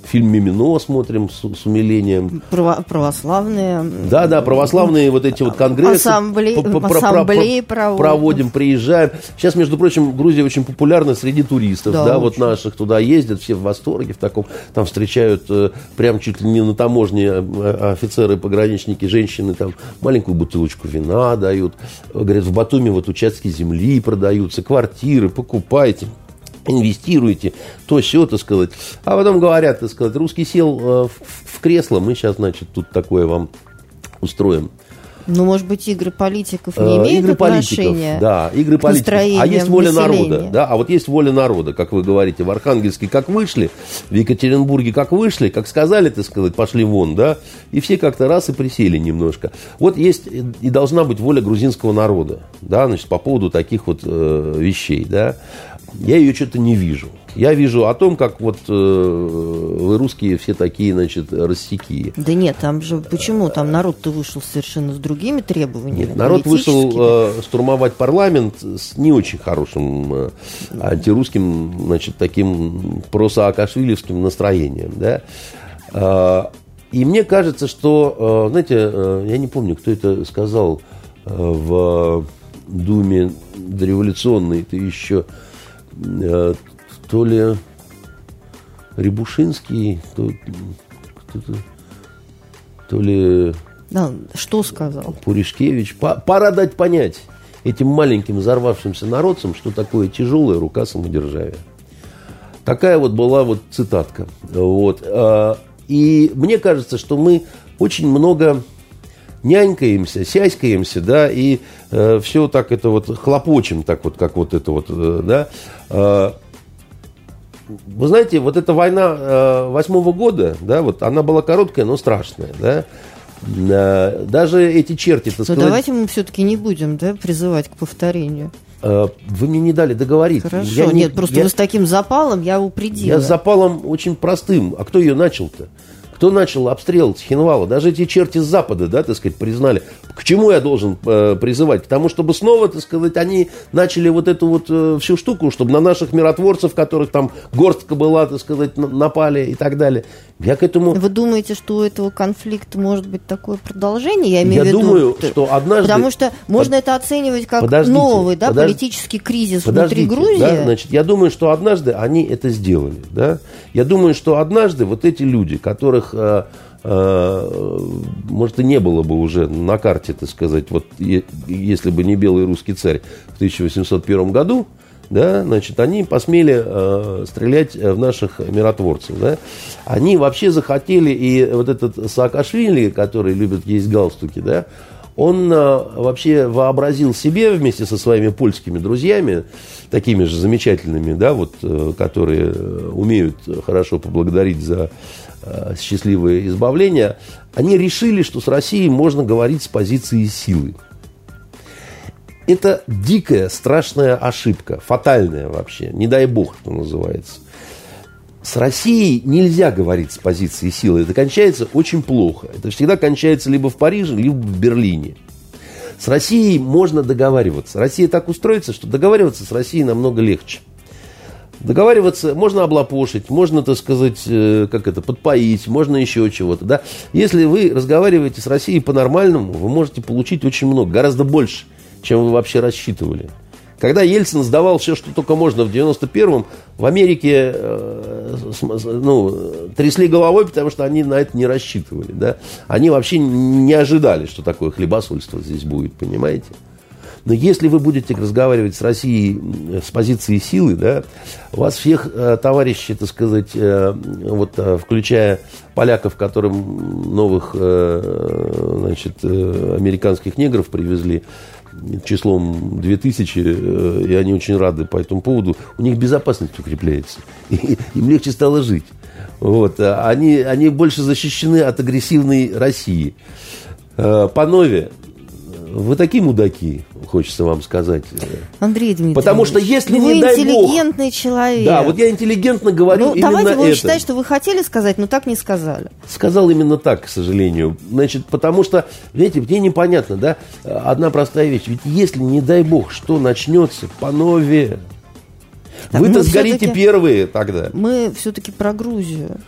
фильм «Мимино» смотрим с, с умилением. Право, православные. Да, да, православные вот эти вот конгрессы. Ассамблеи, ассамблеи проводим. проводим, приезжаем. Сейчас, между прочим, Грузия очень популярна среди туристов, да, да вот наших туда ездят, все в восторге в таком, там встречают э, прям чуть ли не на таможне э, офицеры, пограничники, женщины, там маленькую бутылочку вина дают. Говорят, в Батуми вот участки земли продаются, квартиры, покупайте инвестируете, то все, так сказать. А потом говорят, так сказать, русский сел э, в кресло, мы сейчас, значит, тут такое вам устроим. Ну, может быть, игры политиков не э, имеют игры отношения политиков, да, игры политиков. А есть воля населения. народа, да, а вот есть воля народа, как вы говорите, в Архангельске как вышли, в Екатеринбурге как вышли, как сказали, так сказать, пошли вон, да, и все как-то раз и присели немножко. Вот есть и должна быть воля грузинского народа, да, значит, по поводу таких вот э, вещей, да. Я ее что-то не вижу. Я вижу о том, как вот э, вы русские все такие, значит, рассеки. Да нет, там же почему? Там народ-то вышел совершенно с другими требованиями. Нет, народ вышел э, штурмовать парламент с не очень хорошим э, антирусским, значит, таким просаакашвилевским настроением, да. Э, и мне кажется, что, э, знаете, э, я не помню, кто это сказал э, в Думе дореволюционной, это еще то ли Рябушинский, то, кто-то, то ли... Да, что сказал? Пуришкевич. Пора дать понять этим маленьким взорвавшимся народцам, что такое тяжелая рука самодержавия. Такая вот была вот цитатка. Вот. А, и мне кажется, что мы очень много нянькаемся, сяськаемся, да, и э, все так это вот хлопочем, так вот, как вот это вот, э, да. Э, вы знаете, вот эта война э, восьмого э, года, да, вот она была короткая, но страшная, да. Э, даже эти черти, так сказать... давайте мы все-таки не будем, да, призывать к повторению. Э, вы мне не дали договорить. Хорошо, я нет, не, просто я, вы с таким запалом, я упредила. Я с запалом очень простым. А кто ее начал-то? Кто начал обстрел Хинвала? Даже эти черти с Запада, да, так сказать, признали. К чему я должен э, призывать? К тому, чтобы снова, так сказать, они начали вот эту вот э, всю штуку, чтобы на наших миротворцев, которых там горстка была, так сказать, напали и так далее. Я к этому... Вы думаете, что у этого конфликта может быть такое продолжение? Я имею я в виду... думаю, что однажды... Потому что можно Под... это оценивать как подождите, новый да, подож... политический кризис подождите, внутри Грузии. Да, значит, я думаю, что однажды они это сделали. Да? Я думаю, что однажды вот эти люди, которых э, э, может, и не было бы уже на карте, так сказать, вот если бы не белый русский царь в 1801 году, да, значит, они посмели э, стрелять в наших миротворцев, да. Они вообще захотели, и вот этот Саакашвили, который любит есть галстуки, да, он э, вообще вообразил себе вместе со своими польскими друзьями, такими же замечательными, да, вот, э, которые умеют хорошо поблагодарить за э, счастливое избавление, они решили, что с Россией можно говорить с позиции силы. Это дикая, страшная ошибка, фатальная вообще, не дай бог, что называется. С Россией нельзя говорить с позиции силы. Это кончается очень плохо. Это всегда кончается либо в Париже, либо в Берлине. С Россией можно договариваться. Россия так устроится, что договариваться с Россией намного легче. Договариваться можно облапошить, можно, так сказать, э, как это, подпоить, можно еще чего-то. Да? Если вы разговариваете с Россией по-нормальному, вы можете получить очень много, гораздо больше, чем вы вообще рассчитывали. Когда Ельцин сдавал все, что только можно в 91-м, в Америке э, ну, трясли головой, потому что они на это не рассчитывали. Да? Они вообще не ожидали, что такое хлебосольство здесь будет, понимаете? Но если вы будете разговаривать с Россией с позиции силы, да, вас всех э, товарищей, так сказать, э, вот, э, включая поляков, которым новых значит, американских негров привезли, числом 2000, э, и они очень рады по этому поводу, у них безопасность укрепляется. И им легче стало жить. Вот. Они, они больше защищены от агрессивной России. По Нове вы такие мудаки, хочется вам сказать. Андрей Дмитриевич, Потому что если, вы не дай интеллигентный бог, человек. Да, вот я интеллигентно говорю ну, именно давайте будем считать, что вы хотели сказать, но так не сказали. Сказал именно так, к сожалению. Значит, потому что, видите, мне непонятно, да, одна простая вещь. Ведь если, не дай бог, что начнется по нове, вы-то сгорите первые тогда. Мы все-таки про Грузию.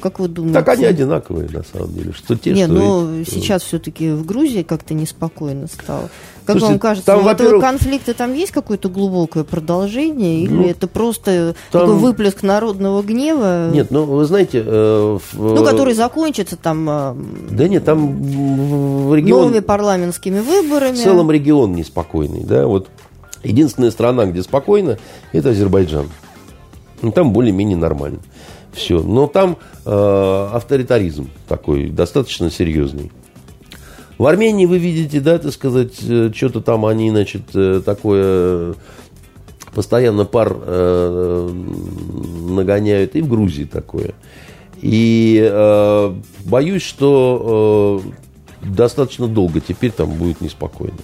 Как вы думаете? Так они одинаковые, на самом деле. Что те, Не, что но эти. сейчас все-таки в Грузии как-то неспокойно стало. Как Слушайте, вам кажется, там, у этого конфликта там есть какое-то глубокое продолжение? Или ну, это просто там... такой выплеск народного гнева? Нет, ну, вы знаете... Э, в... Ну, который закончится там... Э, да нет, там в регион... Новыми парламентскими выборами. В целом регион неспокойный, да, вот. Единственная страна, где спокойно, это Азербайджан. Ну, там более-менее нормально. Все. Но там э, авторитаризм такой достаточно серьезный. В Армении вы видите, да, так сказать, э, что-то там они, значит, э, такое постоянно пар э, нагоняют, и в Грузии такое. И э, боюсь, что э, достаточно долго теперь там будет неспокойно.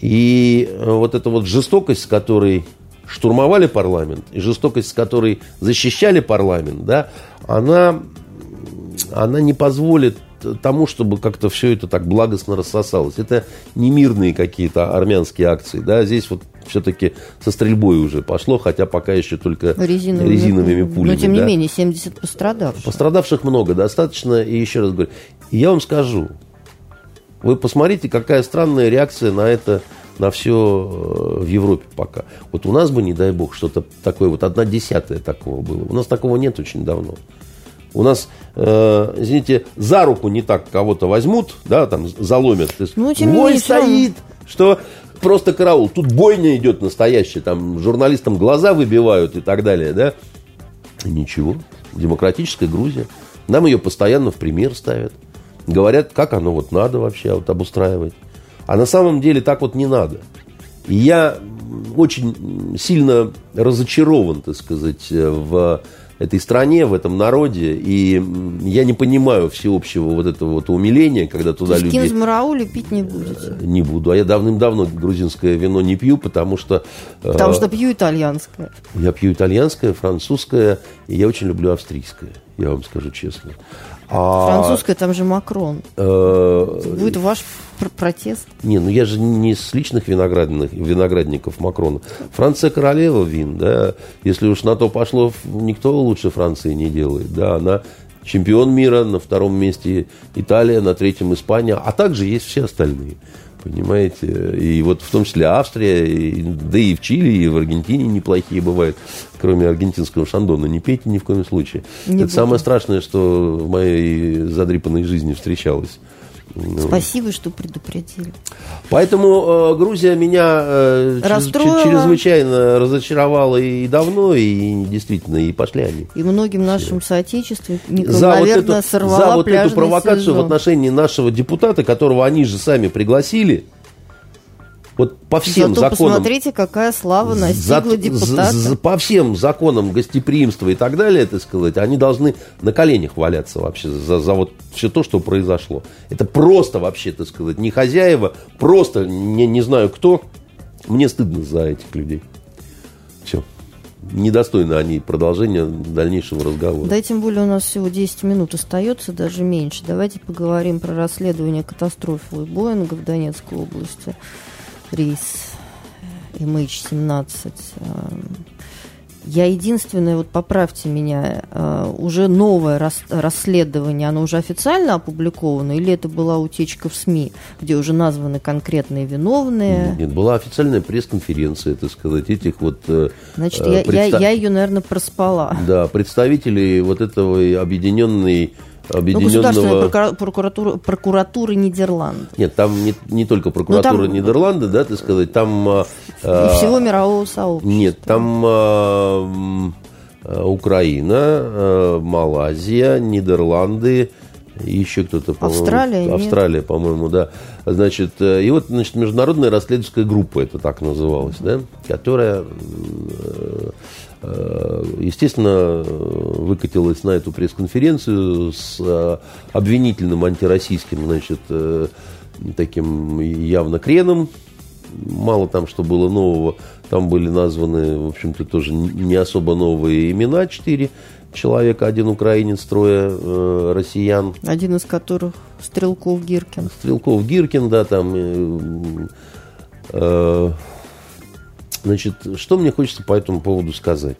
И э, вот эта вот жестокость, с которой штурмовали парламент, и жестокость, с которой защищали парламент, да, она, она не позволит тому, чтобы как-то все это так благостно рассосалось. Это не мирные какие-то армянские акции, да, здесь вот все-таки со стрельбой уже пошло, хотя пока еще только резиновыми, резиновыми пулями. Но тем не да. менее, 70 пострадавших. Пострадавших много, достаточно, и еще раз говорю, я вам скажу, вы посмотрите, какая странная реакция на это на все э, в Европе пока. Вот у нас бы, не дай бог, что-то такое, вот одна десятая такого было. У нас такого нет очень давно. У нас, э, извините, за руку не так кого-то возьмут, да, там заломят. Ну, тем равно. стоит, что просто караул. Тут бойня идет настоящая, там журналистам глаза выбивают и так далее, да. И Ничего. Демократическая Грузия. Нам ее постоянно в пример ставят. Говорят, как оно вот надо вообще вот обустраивать. А на самом деле так вот не надо. И я очень сильно разочарован, так сказать, в этой стране, в этом народе. И я не понимаю всеобщего вот этого вот умиления, когда туда люди... кинзмараули пить не будете. Не буду. А я давным-давно грузинское вино не пью, потому что... э, Потому что пью итальянское. Я пью итальянское, французское, и я очень люблю австрийское, я вам скажу честно. А, Французское, там же Макрон. э, Будет ваш пр- протест. не, ну я же не с личных виноградных, виноградников Макрона. Франция королева вин, да. Если уж на то пошло, никто лучше Франции не делает, да. Она чемпион мира, на втором месте Италия, на третьем Испания, а также есть все остальные. Понимаете? И вот в том числе Австрия, и- да и в Чили, и в Аргентине неплохие бывают, кроме аргентинского шандона. Не пейте ни в коем случае. Не Это буду. самое страшное, что в моей задрипанной жизни встречалось. Ну, Спасибо, что предупредили. Поэтому э, Грузия меня э, Расстроила. чрезвычайно разочаровала и давно, и действительно, и пошли они. И многим нашим соотечественникам, За вот, наверное, эту, сорвала за вот эту провокацию сезон. в отношении нашего депутата, которого они же сами пригласили, вот по всем Зато законам... посмотрите, какая слава за- настигла депутата. за- за- по всем законам гостеприимства и так далее, так сказать, они должны на коленях валяться вообще за, за вот все то, что произошло. Это просто вообще, так сказать, не хозяева, просто не, не знаю кто. Мне стыдно за этих людей. Все. Недостойны они продолжения дальнейшего разговора. Да тем более у нас всего 10 минут остается, даже меньше. Давайте поговорим про расследование катастрофы Боинга в Донецкой области. Рейс MH17. Эм, Я единственное, вот поправьте меня, э, уже новое рас- расследование, оно уже официально опубликовано, или это была утечка в СМИ, где уже названы конкретные виновные? Нет, была официальная пресс-конференция, так сказать, этих вот... э, Значит, э, я, я, предста- я ее, наверное, проспала. Да, представителей вот этого объединенной... Ну, Объединенного... государственная прокура- прокуратура, прокуратура Нидерландов. Нет, там не, не только прокуратура Ну, там- Нидерланды, да, так сказать, там... а, И а, всего мирового сообщества. Нет, там а, а, Украина, а, Малайзия, Нидерланды, еще кто-то, по-моему. Австралия, нет? Австралия, по-моему, да. Значит, э, и вот, значит, международная расследовательская группа, это так называлась, да, которая, э, э, естественно, выкатилась на эту пресс-конференцию с обвинительным антироссийским, значит, таким явно креном, мало там что было нового. Там были названы, в общем-то, тоже не особо новые имена. Четыре человека, один украинец, трое э, россиян. Один из которых Стрелков Гиркин. Стрелков Гиркин, да, там. э, э, значит, что мне хочется по этому поводу сказать?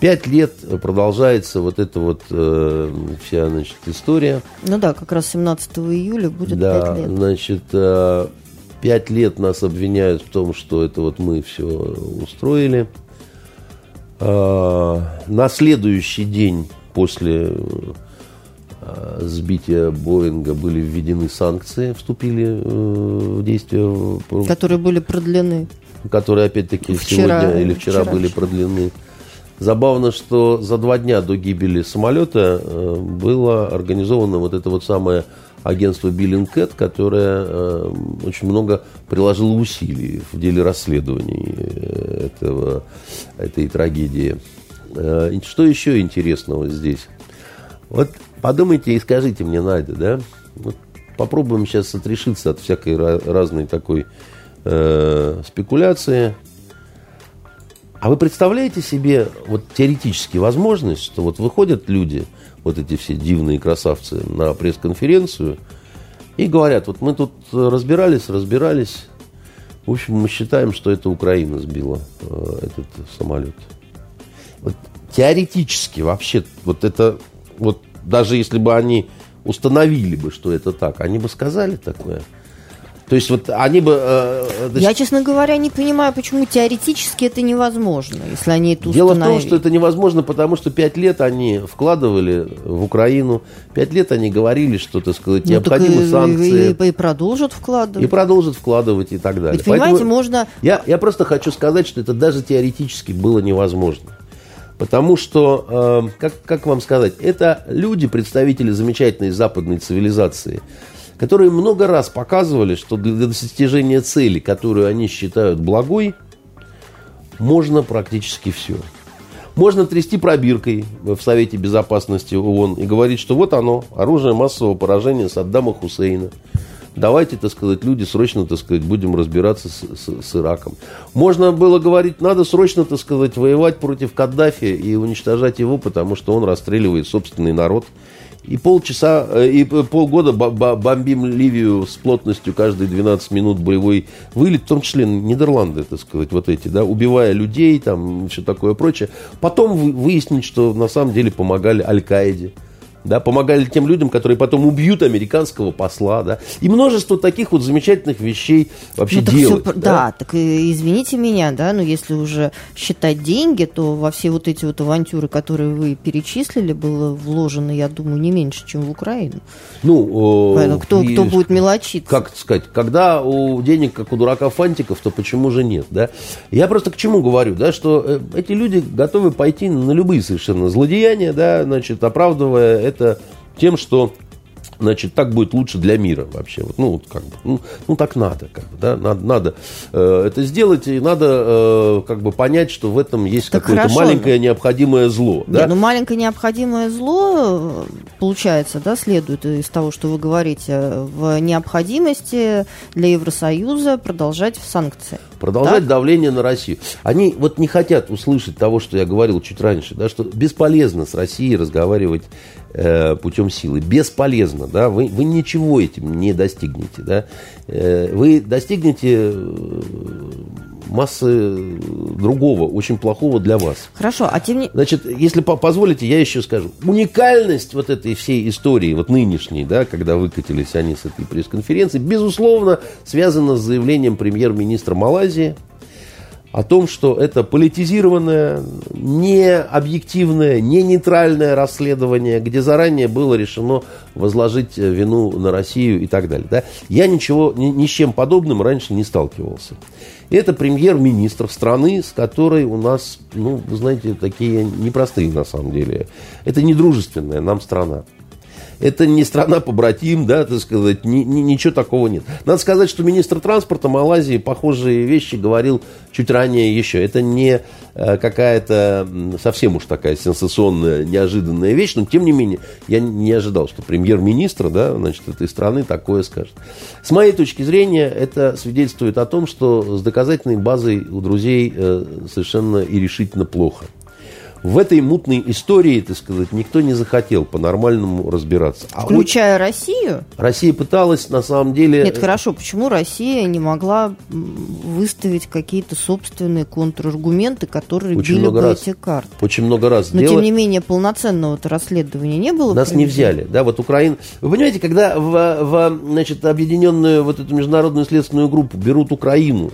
Пять лет продолжается вот эта вот э, вся, значит, история. Ну да, как раз 17 июля будет да, 5 лет. значит, э, пять лет нас обвиняют в том, что это вот мы все устроили. Э, На следующий день после э, сбития Боинга были введены санкции, вступили э, в действие, Которые были продлены. которые опять-таки Вчера, сегодня или вчера, вчера были еще. продлены. Забавно, что за два дня до гибели самолета э, было организовано вот это вот самое агентство Billingcat, которое э, очень много приложило усилий в деле расследований э, этого, этой трагедии. Э, Что еще интересного здесь? Вот подумайте и скажите мне, Надя, да? Вот попробуем сейчас отрешиться от всякой разной такой э, спекуляции. А вы представляете себе вот теоретически возможность, что вот выходят люди, вот эти все дивные красавцы, на пресс-конференцию и говорят, вот мы тут разбирались, разбирались, в общем, мы считаем, что это Украина сбила э, этот самолет. Вот теоретически вообще, вот это, вот даже если бы они установили бы, что это так, они бы сказали такое. То есть вот они бы... Э, э Я, честно говоря, не понимаю, почему теоретически это невозможно, если они это Дело в том, что это невозможно, потому что пять лет они вкладывали в Украину, пять лет они говорили, что, так сказать, ну, необходимы и, санкции. И, и, и продолжат вкладывать. И продолжат вкладывать и так далее. Ведь, понимаете, Поэтому можно... Я, я просто хочу сказать, что это даже теоретически было невозможно. Потому что, э, как, как вам сказать, это люди, представители замечательной западной цивилизации, которые много раз показывали, что для достижения цели, которую они считают благой, можно практически все. Можно трясти пробиркой в Совете Безопасности ООН и говорить, что вот оно, оружие массового поражения Саддама Хусейна. Давайте, так сказать, люди срочно, так сказать, будем разбираться с, с, с Ираком. Можно было говорить, надо срочно, так сказать, воевать против Каддафи и уничтожать его, потому что он расстреливает собственный народ и полчаса, э, и полгода бомбим Ливию с плотностью каждые 12 минут боевой вылет, в том числе Нидерланды, так сказать, вот эти, да, убивая людей, там, все такое прочее. Потом выяснить, что на самом деле помогали Аль-Каиде да, помогали тем людям, которые потом убьют американского посла, да, и множество таких вот замечательных вещей вообще ну, делать. Все, да? да, так извините меня, да, но если уже считать деньги, то во все вот эти вот авантюры, которые вы перечислили, было вложено, я думаю, не меньше, чем в Украину. Ну, Поэтому кто, и, кто будет мелочиться? Как сказать, когда у денег, как у дурака фантиков, то почему же нет, да? Я просто к чему говорю, да, что э, эти люди готовы пойти на любые совершенно злодеяния, да, значит, оправдывая это тем, что значит, так будет лучше для мира вообще. Вот, ну, вот как бы, ну, ну, так надо, как бы, да, надо, надо э, это сделать, и надо э, как бы понять, что в этом есть так какое-то хорошо. маленькое необходимое зло. Да? ну, маленькое необходимое зло, получается, да, следует из того, что вы говорите, в необходимости для Евросоюза продолжать санкции. Продолжать так? давление на Россию. Они вот не хотят услышать того, что я говорил чуть раньше, да, что бесполезно с Россией разговаривать э, путем силы. Бесполезно, да, вы, вы ничего этим не достигнете, да. Э, вы достигнете э, массы другого, очень плохого для вас. Хорошо, а тем не... Значит, если позволите, я еще скажу. Уникальность вот этой всей истории, вот нынешней, да, когда выкатились они с этой пресс-конференции, безусловно, связана с заявлением премьер-министра Малайзии о том, что это политизированное, не объективное, не нейтральное расследование, где заранее было решено возложить вину на Россию и так далее. Да? Я ничего, ни, ни с чем подобным раньше не сталкивался. Это премьер-министр страны, с которой у нас, ну, вы знаете, такие непростые на самом деле. Это недружественная нам страна. Это не страна-побратим, да, так сказать, ни, ни, ничего такого нет. Надо сказать, что министр транспорта Малайзии похожие вещи говорил чуть ранее еще. Это не э, какая-то совсем уж такая сенсационная, неожиданная вещь, но тем не менее я не ожидал, что премьер-министр, да, значит, этой страны такое скажет. С моей точки зрения, это свидетельствует о том, что с доказательной базой у друзей э, совершенно и решительно плохо в этой мутной истории, так сказать, никто не захотел по-нормальному разбираться. А Включая вот Россию? Россия пыталась, на самом деле... Нет, хорошо, почему Россия не могла выставить какие-то собственные контраргументы, которые Очень били бы раз. эти карты? Очень много раз. Но, Дело... тем не менее, полноценного расследования не было? Нас не взяли. Да, вот Украина... Вы понимаете, когда в, в значит, объединенную вот эту международную следственную группу берут Украину,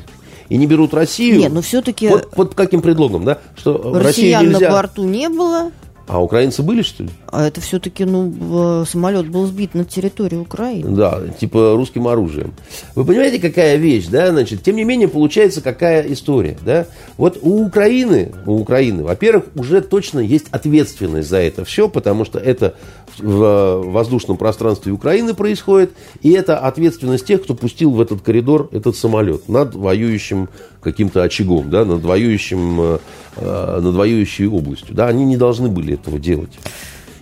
и не берут Россию. Нет, но все-таки... Вот, вот каким предлогом, да? Что Россиян нельзя... на борту не было. А украинцы были, что ли? А это все-таки, ну, самолет был сбит на территории Украины. Да, типа русским оружием. Вы понимаете, какая вещь, да? Значит, тем не менее, получается, какая история, да? Вот у Украины, у Украины, во-первых, уже точно есть ответственность за это все, потому что это в воздушном пространстве Украины происходит, и это ответственность тех, кто пустил в этот коридор этот самолет над воюющим каким-то очагом, да, над воюющим, э, э, над воюющей областью. Да, они не должны были этого делать.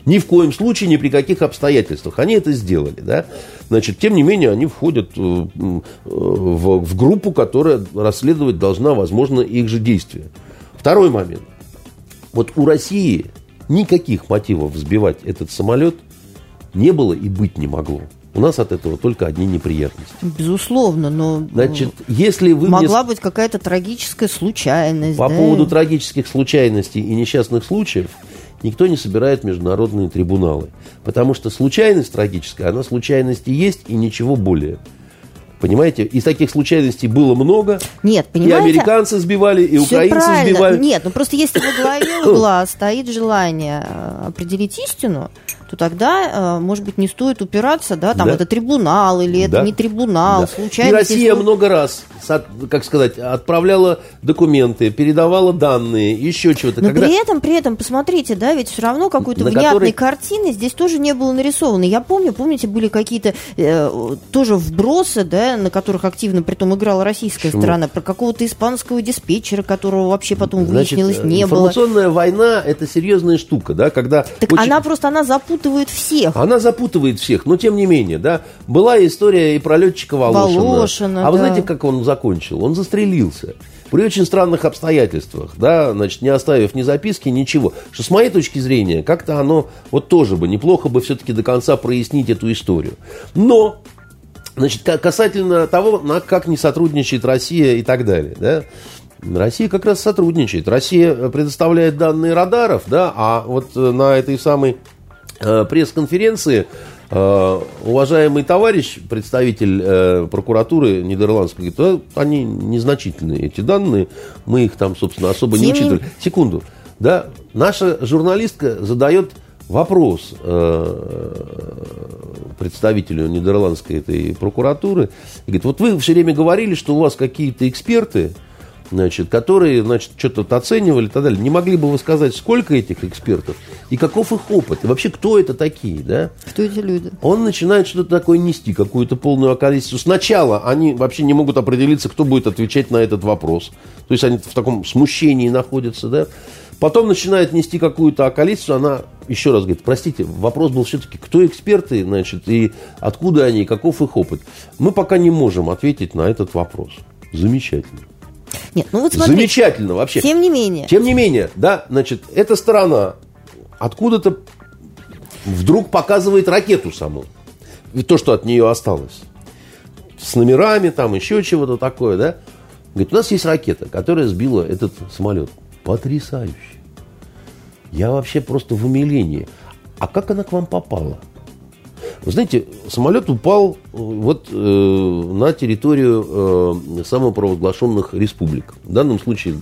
Ни в коем случае, ни при каких обстоятельствах. Они это сделали. Да? Значит, тем не менее, они входят э, в, в группу, которая расследовать должна, возможно, их же действия. Второй момент. Вот у России никаких мотивов взбивать этот самолет не было и быть не могло. У нас от этого только одни неприятности. Безусловно, но Значит, если вы могла мне... быть какая-то трагическая случайность. По да? поводу трагических случайностей и несчастных случаев никто не собирает международные трибуналы. Потому что случайность трагическая, она случайности есть и ничего более. Понимаете? И таких случайностей было много. Нет, понимаете? И американцы сбивали, и Всё украинцы правильно. сбивали. Нет, ну просто если во главе угла стоит желание э, определить истину, то тогда, э, может быть, не стоит упираться, да, там Да. это трибунал или это Да. не трибунал, Да. случайно. И Россия много раз, как сказать, отправляла документы, передавала данные, еще чего-то. Но Когда- при этом, при этом, посмотрите, да, ведь все равно какой-то внятной которой- картины здесь тоже не было нарисовано. Я помню, помните, были какие-то э, тоже вбросы, да, на которых активно притом играла российская Почему? сторона, про какого-то испанского диспетчера, которого вообще потом Значит, выяснилось э, не было. информационная война – это серьезная штука, да, когда... Так очень- она просто, она запутывает всех. Она запутывает всех, но тем не менее, да. Была история и про летчика Волошина. Волошина, а вы да. знаете, как он закончил? Он застрелился. При очень странных обстоятельствах, да, значит, не оставив ни записки, ничего. Что с моей точки зрения, как-то оно вот тоже бы неплохо бы все-таки до конца прояснить эту историю. Но Значит, ка- касательно того, как не сотрудничает Россия и так далее, да, Россия как раз сотрудничает. Россия э, предоставляет данные радаров, да, а вот э, на этой самой э, пресс-конференции э, уважаемый товарищ, представитель э, прокуратуры нидерландской, говорит, «А, они незначительные, эти данные, мы их там, собственно, особо Тем не- учитывали. Секунду, да, наша журналистка задает вопрос э, представителю нидерландской этой прокуратуры. И говорит, вот вы все время говорили, что у вас какие-то эксперты, значит, которые, значит, что-то оценивали и так далее. Не могли бы вы сказать, сколько этих экспертов и каков их опыт? И вообще, кто это такие, да? Кто эти люди? Он начинает что-то такое нести, какую-то полную околесицу. Сначала они вообще не могут определиться, кто будет отвечать на этот вопрос. То есть они в таком смущении находятся, да. Потом начинает нести какую-то околесицу, она еще раз говорит, простите, вопрос был все-таки, кто эксперты, значит, и откуда они, и каков их опыт. Мы пока не можем ответить на этот вопрос. Замечательно. Нет, ну вот смотрите. Замечательно вообще. Тем не менее. Тем не менее, да, значит, эта сторона откуда-то вдруг показывает ракету саму. И то, что от нее осталось. С номерами, там еще чего-то такое, да. Говорит, у нас есть ракета, которая сбила этот самолет. Потрясающе. Я вообще просто в умилении. А как она к вам попала? Вы знаете, самолет упал э, вот э, на территорию э, самопровозглашенных республик. В данном случае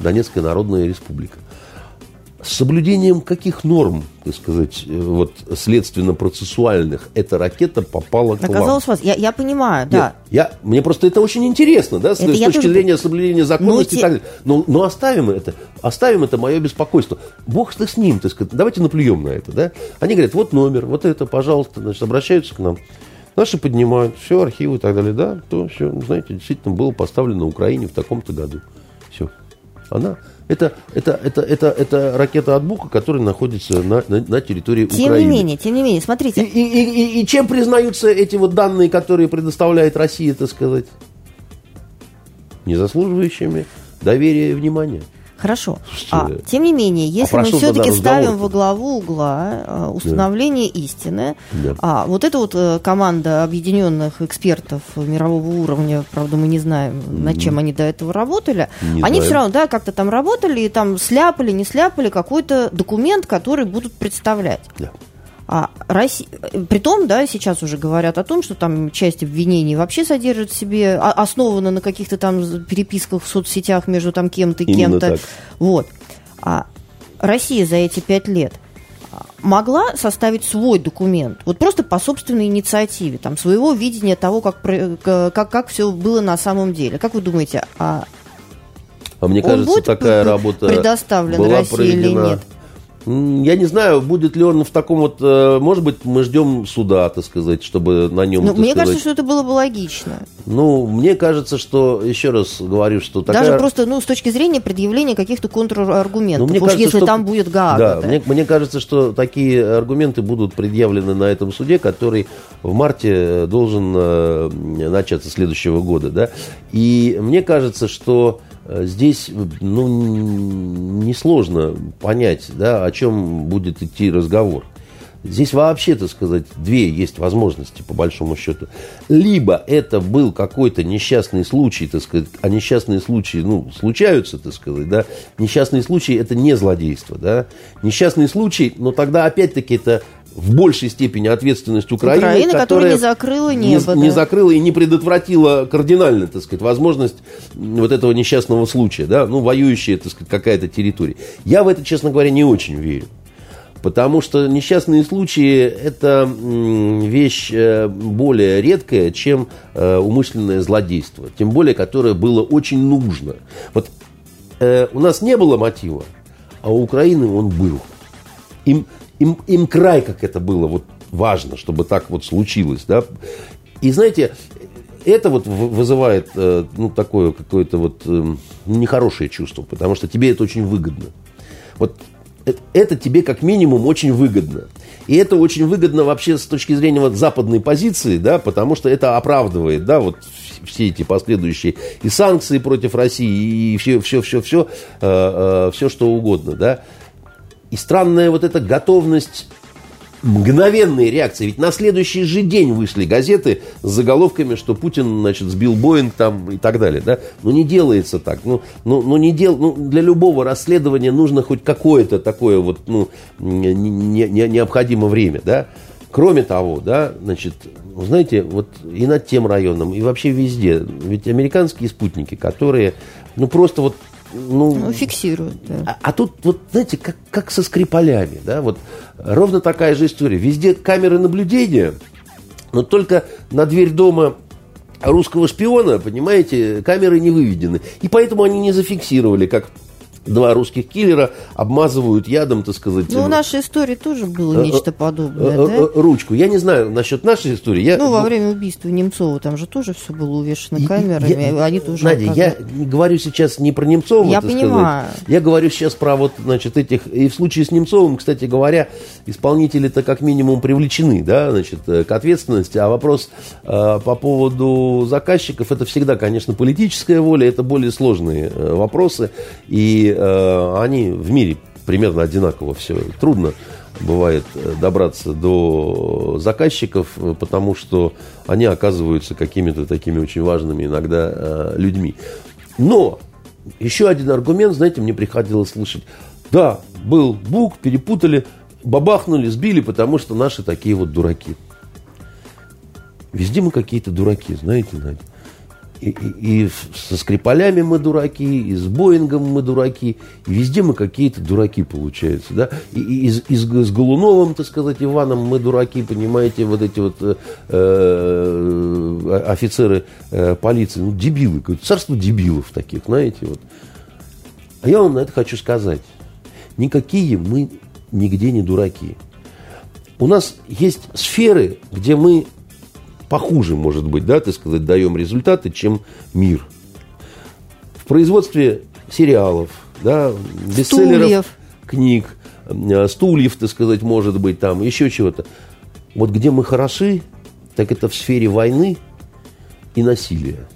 Донецкая Народная Республика. С соблюдением каких норм, так сказать, э, вот следственно-процессуальных эта ракета попала к вам? Оказалось вас. Я, я понимаю, Нет, да. я, мне просто это очень интересно, да, с, Это с точки тоже- зрения соблюдения законности Ну, и так далее. Но, но оставим это, оставим это мое беспокойство. Бог ты с ним, так сказать, давайте наплюем на это, да. Они говорят, вот номер, вот это, пожалуйста, значит, обращаются к нам. Наши поднимают, все, архивы и так далее, да, то все, знаете, действительно было поставлено Украине в таком-то году. Все. Она, это, это, это, это, это ракета от Бука, которая находится на, на, на территории Тем Украины. не менее, тем не менее, смотрите. и, и, и- и чем признаются эти вот данные, которые предоставляет Россия, так сказать? Не заслуживающими доверия и внимания. Хорошо. А, тем не менее, если про мы все-таки ставим во главу угла э, установление истины, Да. а вот эта вот э, команда объединенных экспертов мирового уровня, правда, мы не знаем, над чем они до этого работали, Не они знаем. все равно, да, как-то там работали и там сляпали, не сляпали какой-то документ, который будут представлять. Да. А Россия, притом, да, сейчас уже говорят о том, что там часть обвинений вообще содержит в себе, а- основана на каких-то там переписках в соцсетях между там кем-то и кем-то. Вот. А Россия за эти пять лет а, могла составить свой документ, вот просто по собственной инициативе, там, своего видения того, как, как, как все было на самом деле. Как вы думаете, а А мне Он кажется, будет такая работа предоставлен была России или проведена. нет? Я не знаю, будет ли он в таком вот... э, Может быть, мы ждем суда, так сказать, чтобы на нем... ну, мне сказать- кажется, что это было бы логично. Ну, мне кажется, что, еще раз говорю, что такая... Даже просто, ну, с точки зрения предъявления каких-то контраргументов. Ну, мне Уж кажется, если что- там будет Гаага. Да. Мне, мне кажется, что такие аргументы будут предъявлены на этом суде, который в марте э, должен э, начаться следующего года. Да? И мне кажется, что здесь ну, несложно понять, да, о чем будет идти разговор. Здесь вообще, так сказать, две есть возможности, по большому счету. Либо это был какой-то несчастный случай, так сказать, а несчастные случаи, ну, случаются, так сказать, да. Несчастный случай – это не злодейство, да. Несчастный случай, но тогда опять-таки это в большей степени ответственность Украины, Украина которая, которая не закрыла небо. Не, да. не закрыла и не предотвратила кардинально, так сказать, возможность вот этого несчастного случая, да, ну, воюющая, так сказать, какая-то территория. Я в это, честно говоря, не очень верю. Потому что несчастные случаи – это вещь э, более редкая, чем э, умышленное злодейство. Тем более, которое было очень нужно. Вот э, у нас не было мотива, а у Украины он был. Им, им, им край, как это было, вот важно, чтобы так вот случилось. Да? И знаете, это вот вызывает ну, такое какое-то вот нехорошее чувство, потому что тебе это очень выгодно. Вот это тебе как минимум очень выгодно. И это очень выгодно вообще с точки зрения вот западной позиции, да, потому что это оправдывает, да, вот все эти последующие и санкции против России, и все, все, все, все, э, э, все что угодно, да. И странная вот эта готовность мгновенные реакции. Ведь на следующий же день вышли газеты с заголовками, что Путин, значит, сбил Боинг там и так далее. Да? Ну, не делается так. Ну, ну, ну, не дел... ну, для любого расследования нужно хоть какое-то такое вот, ну, не, не, необходимо время, да. Кроме того, да, значит, знаете, вот и над тем районом, и вообще везде, ведь американские спутники, которые, ну, просто вот ну, ну, фиксируют. Да. А, а тут, вот, знаете, как, как со Скрипалями, да, вот ровно такая же история. Везде камеры наблюдения, но только на дверь дома русского шпиона, понимаете, камеры не выведены. И поэтому они не зафиксировали, как два русских киллера обмазывают ядом, так сказать. Ну, в нашей истории тоже было э, нечто подобное, э, да? Ручку. Я не знаю насчет нашей истории. Я... Ну, во время убийства Немцова там же тоже все было увешано камерами, я, они тоже... Надя, я говорю сейчас не про Немцова, Я понимаю. Сказать. Я говорю сейчас про вот, значит, этих... И в случае с Немцовым, кстати говоря, исполнители-то как минимум привлечены, да, значит, э, к ответственности. А вопрос э, по поводу заказчиков, это всегда, конечно, политическая воля, это более сложные э, вопросы. И Э, они в мире примерно одинаково все. Трудно бывает э, добраться до заказчиков, э, потому что они оказываются какими-то такими очень важными иногда людьми. Но еще один аргумент, знаете, мне приходилось слышать. Да, был бук, перепутали, бабахнули, сбили, потому что наши такие вот дураки. Везде мы какие-то дураки, знаете, Надя и, и, со Скрипалями мы дураки, и с Боингом мы дураки, и везде мы какие-то дураки получаются, да, и, и, и, с, и с Голуновым, так сказать, Иваном мы дураки, понимаете, вот эти вот э, э, офицеры э, полиции, ну, дебилы, царство дебилов таких, знаете, вот. А я вам на это хочу сказать, никакие мы нигде не дураки. У нас есть сферы, где мы похуже, может быть, да, так сказать, даем результаты, чем мир. В производстве сериалов, да, бестселлеров, стульев. книг, э, стульев, так сказать, может быть, там, еще чего-то. Вот где мы хороши, так это в сфере войны и насилия.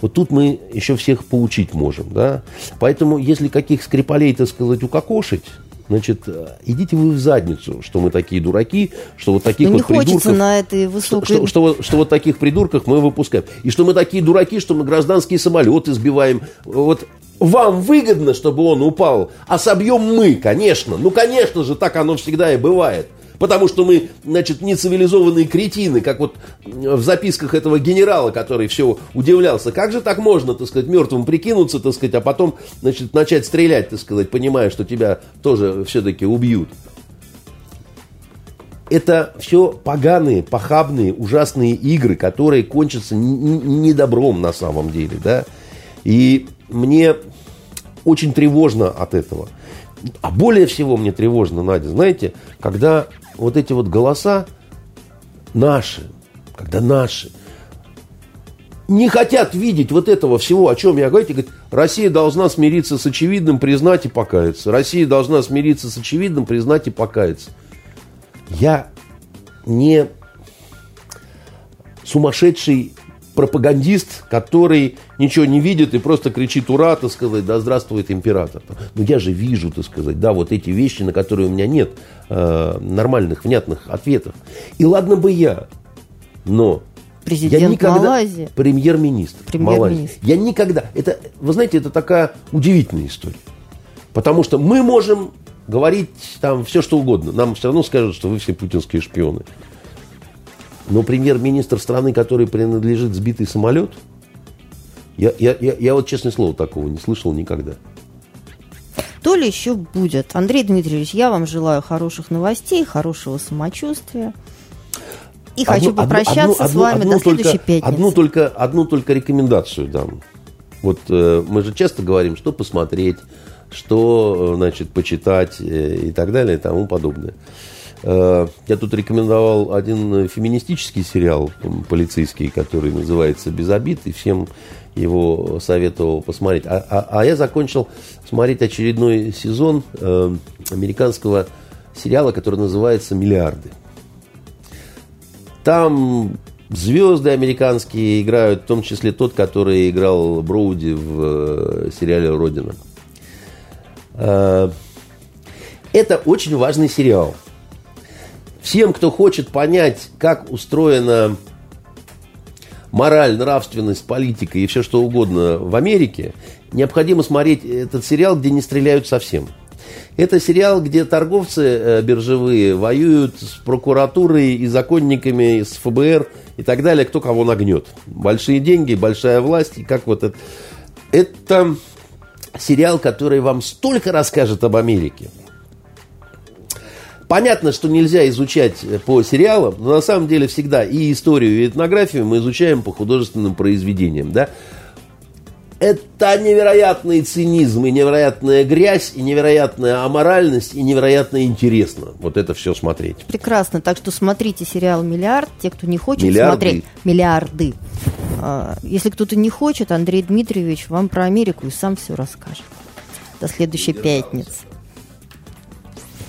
Вот тут мы еще всех поучить можем, да. Поэтому, если каких скрипалей, так сказать, укокошить, Значит, идите вы в задницу, что мы такие дураки, что вот таких Но вот не придурков... на этой высокой... Что, что, что, что вот таких придурков мы выпускаем. И что мы такие дураки, что мы гражданские самолеты сбиваем. Вот вам выгодно, чтобы он упал, а собьем мы, конечно. Ну, конечно же, так оно всегда и бывает. Потому что мы, значит, не цивилизованные кретины, как вот в записках этого генерала, который все удивлялся. Как же так можно, так сказать, мертвым прикинуться, так сказать, а потом, значит, начать стрелять, так сказать, понимая, что тебя тоже все-таки убьют. Это все поганые, похабные, ужасные игры, которые кончатся недобром на самом деле, да. И мне очень тревожно от этого. А более всего мне тревожно, Надя, знаете, когда вот эти вот голоса наши, когда наши, не хотят видеть вот этого всего, о чем я говорю. Говорит, Россия должна смириться с очевидным, признать и покаяться. Россия должна смириться с очевидным, признать и покаяться. Я не сумасшедший пропагандист, который ничего не видит и просто кричит «Ура!», так сказать, «Да здравствует император!». Но я же вижу, так сказать, да, вот эти вещи, на которые у меня нет э, нормальных, внятных ответов. И ладно бы я, но Президент я никогда, Малайзии. Премьер-министр, премьер Малайзии. Я никогда, это, вы знаете, это такая удивительная история. Потому что мы можем говорить там все, что угодно. Нам все равно скажут, что вы все путинские шпионы. Но премьер-министр страны, которой принадлежит сбитый самолет, я, я, я, я вот, честное слово, такого не слышал никогда. То ли еще будет. Андрей Дмитриевич, я вам желаю хороших новостей, хорошего самочувствия. И одну, хочу попрощаться одну, с вами одну, до следующей только, пятницы. Одну только, одну только рекомендацию дам. Вот э, мы же часто говорим, что посмотреть, что, э, значит, почитать э, и так далее и тому подобное. Э, я тут рекомендовал один феминистический сериал полицейский, который называется «Без обид», и всем его советовал посмотреть. А, а, а я закончил смотреть очередной сезон э, американского сериала, который называется «Миллиарды». Там звезды американские играют, в том числе тот, который играл Броуди в э, сериале «Родина». Э, это очень важный сериал. Всем, кто хочет понять, как устроена мораль, нравственность, политика и все что угодно в Америке, необходимо смотреть этот сериал, где не стреляют совсем. Это сериал, где торговцы э, биржевые воюют с прокуратурой и законниками, с ФБР и так далее, кто кого нагнет. Большие деньги, большая власть, и как вот это... Это сериал, который вам столько расскажет об Америке. Понятно, что нельзя изучать по сериалам, но на самом деле всегда и историю, и этнографию мы изучаем по художественным произведениям. Да? Это невероятный цинизм, и невероятная грязь, и невероятная аморальность, и невероятно интересно вот это все смотреть. Прекрасно. Так что смотрите сериал «Миллиард». Те, кто не хочет Миллиарды. смотреть «Миллиарды». А, если кто-то не хочет, Андрей Дмитриевич вам про Америку и сам все расскажет. До следующей пятницы.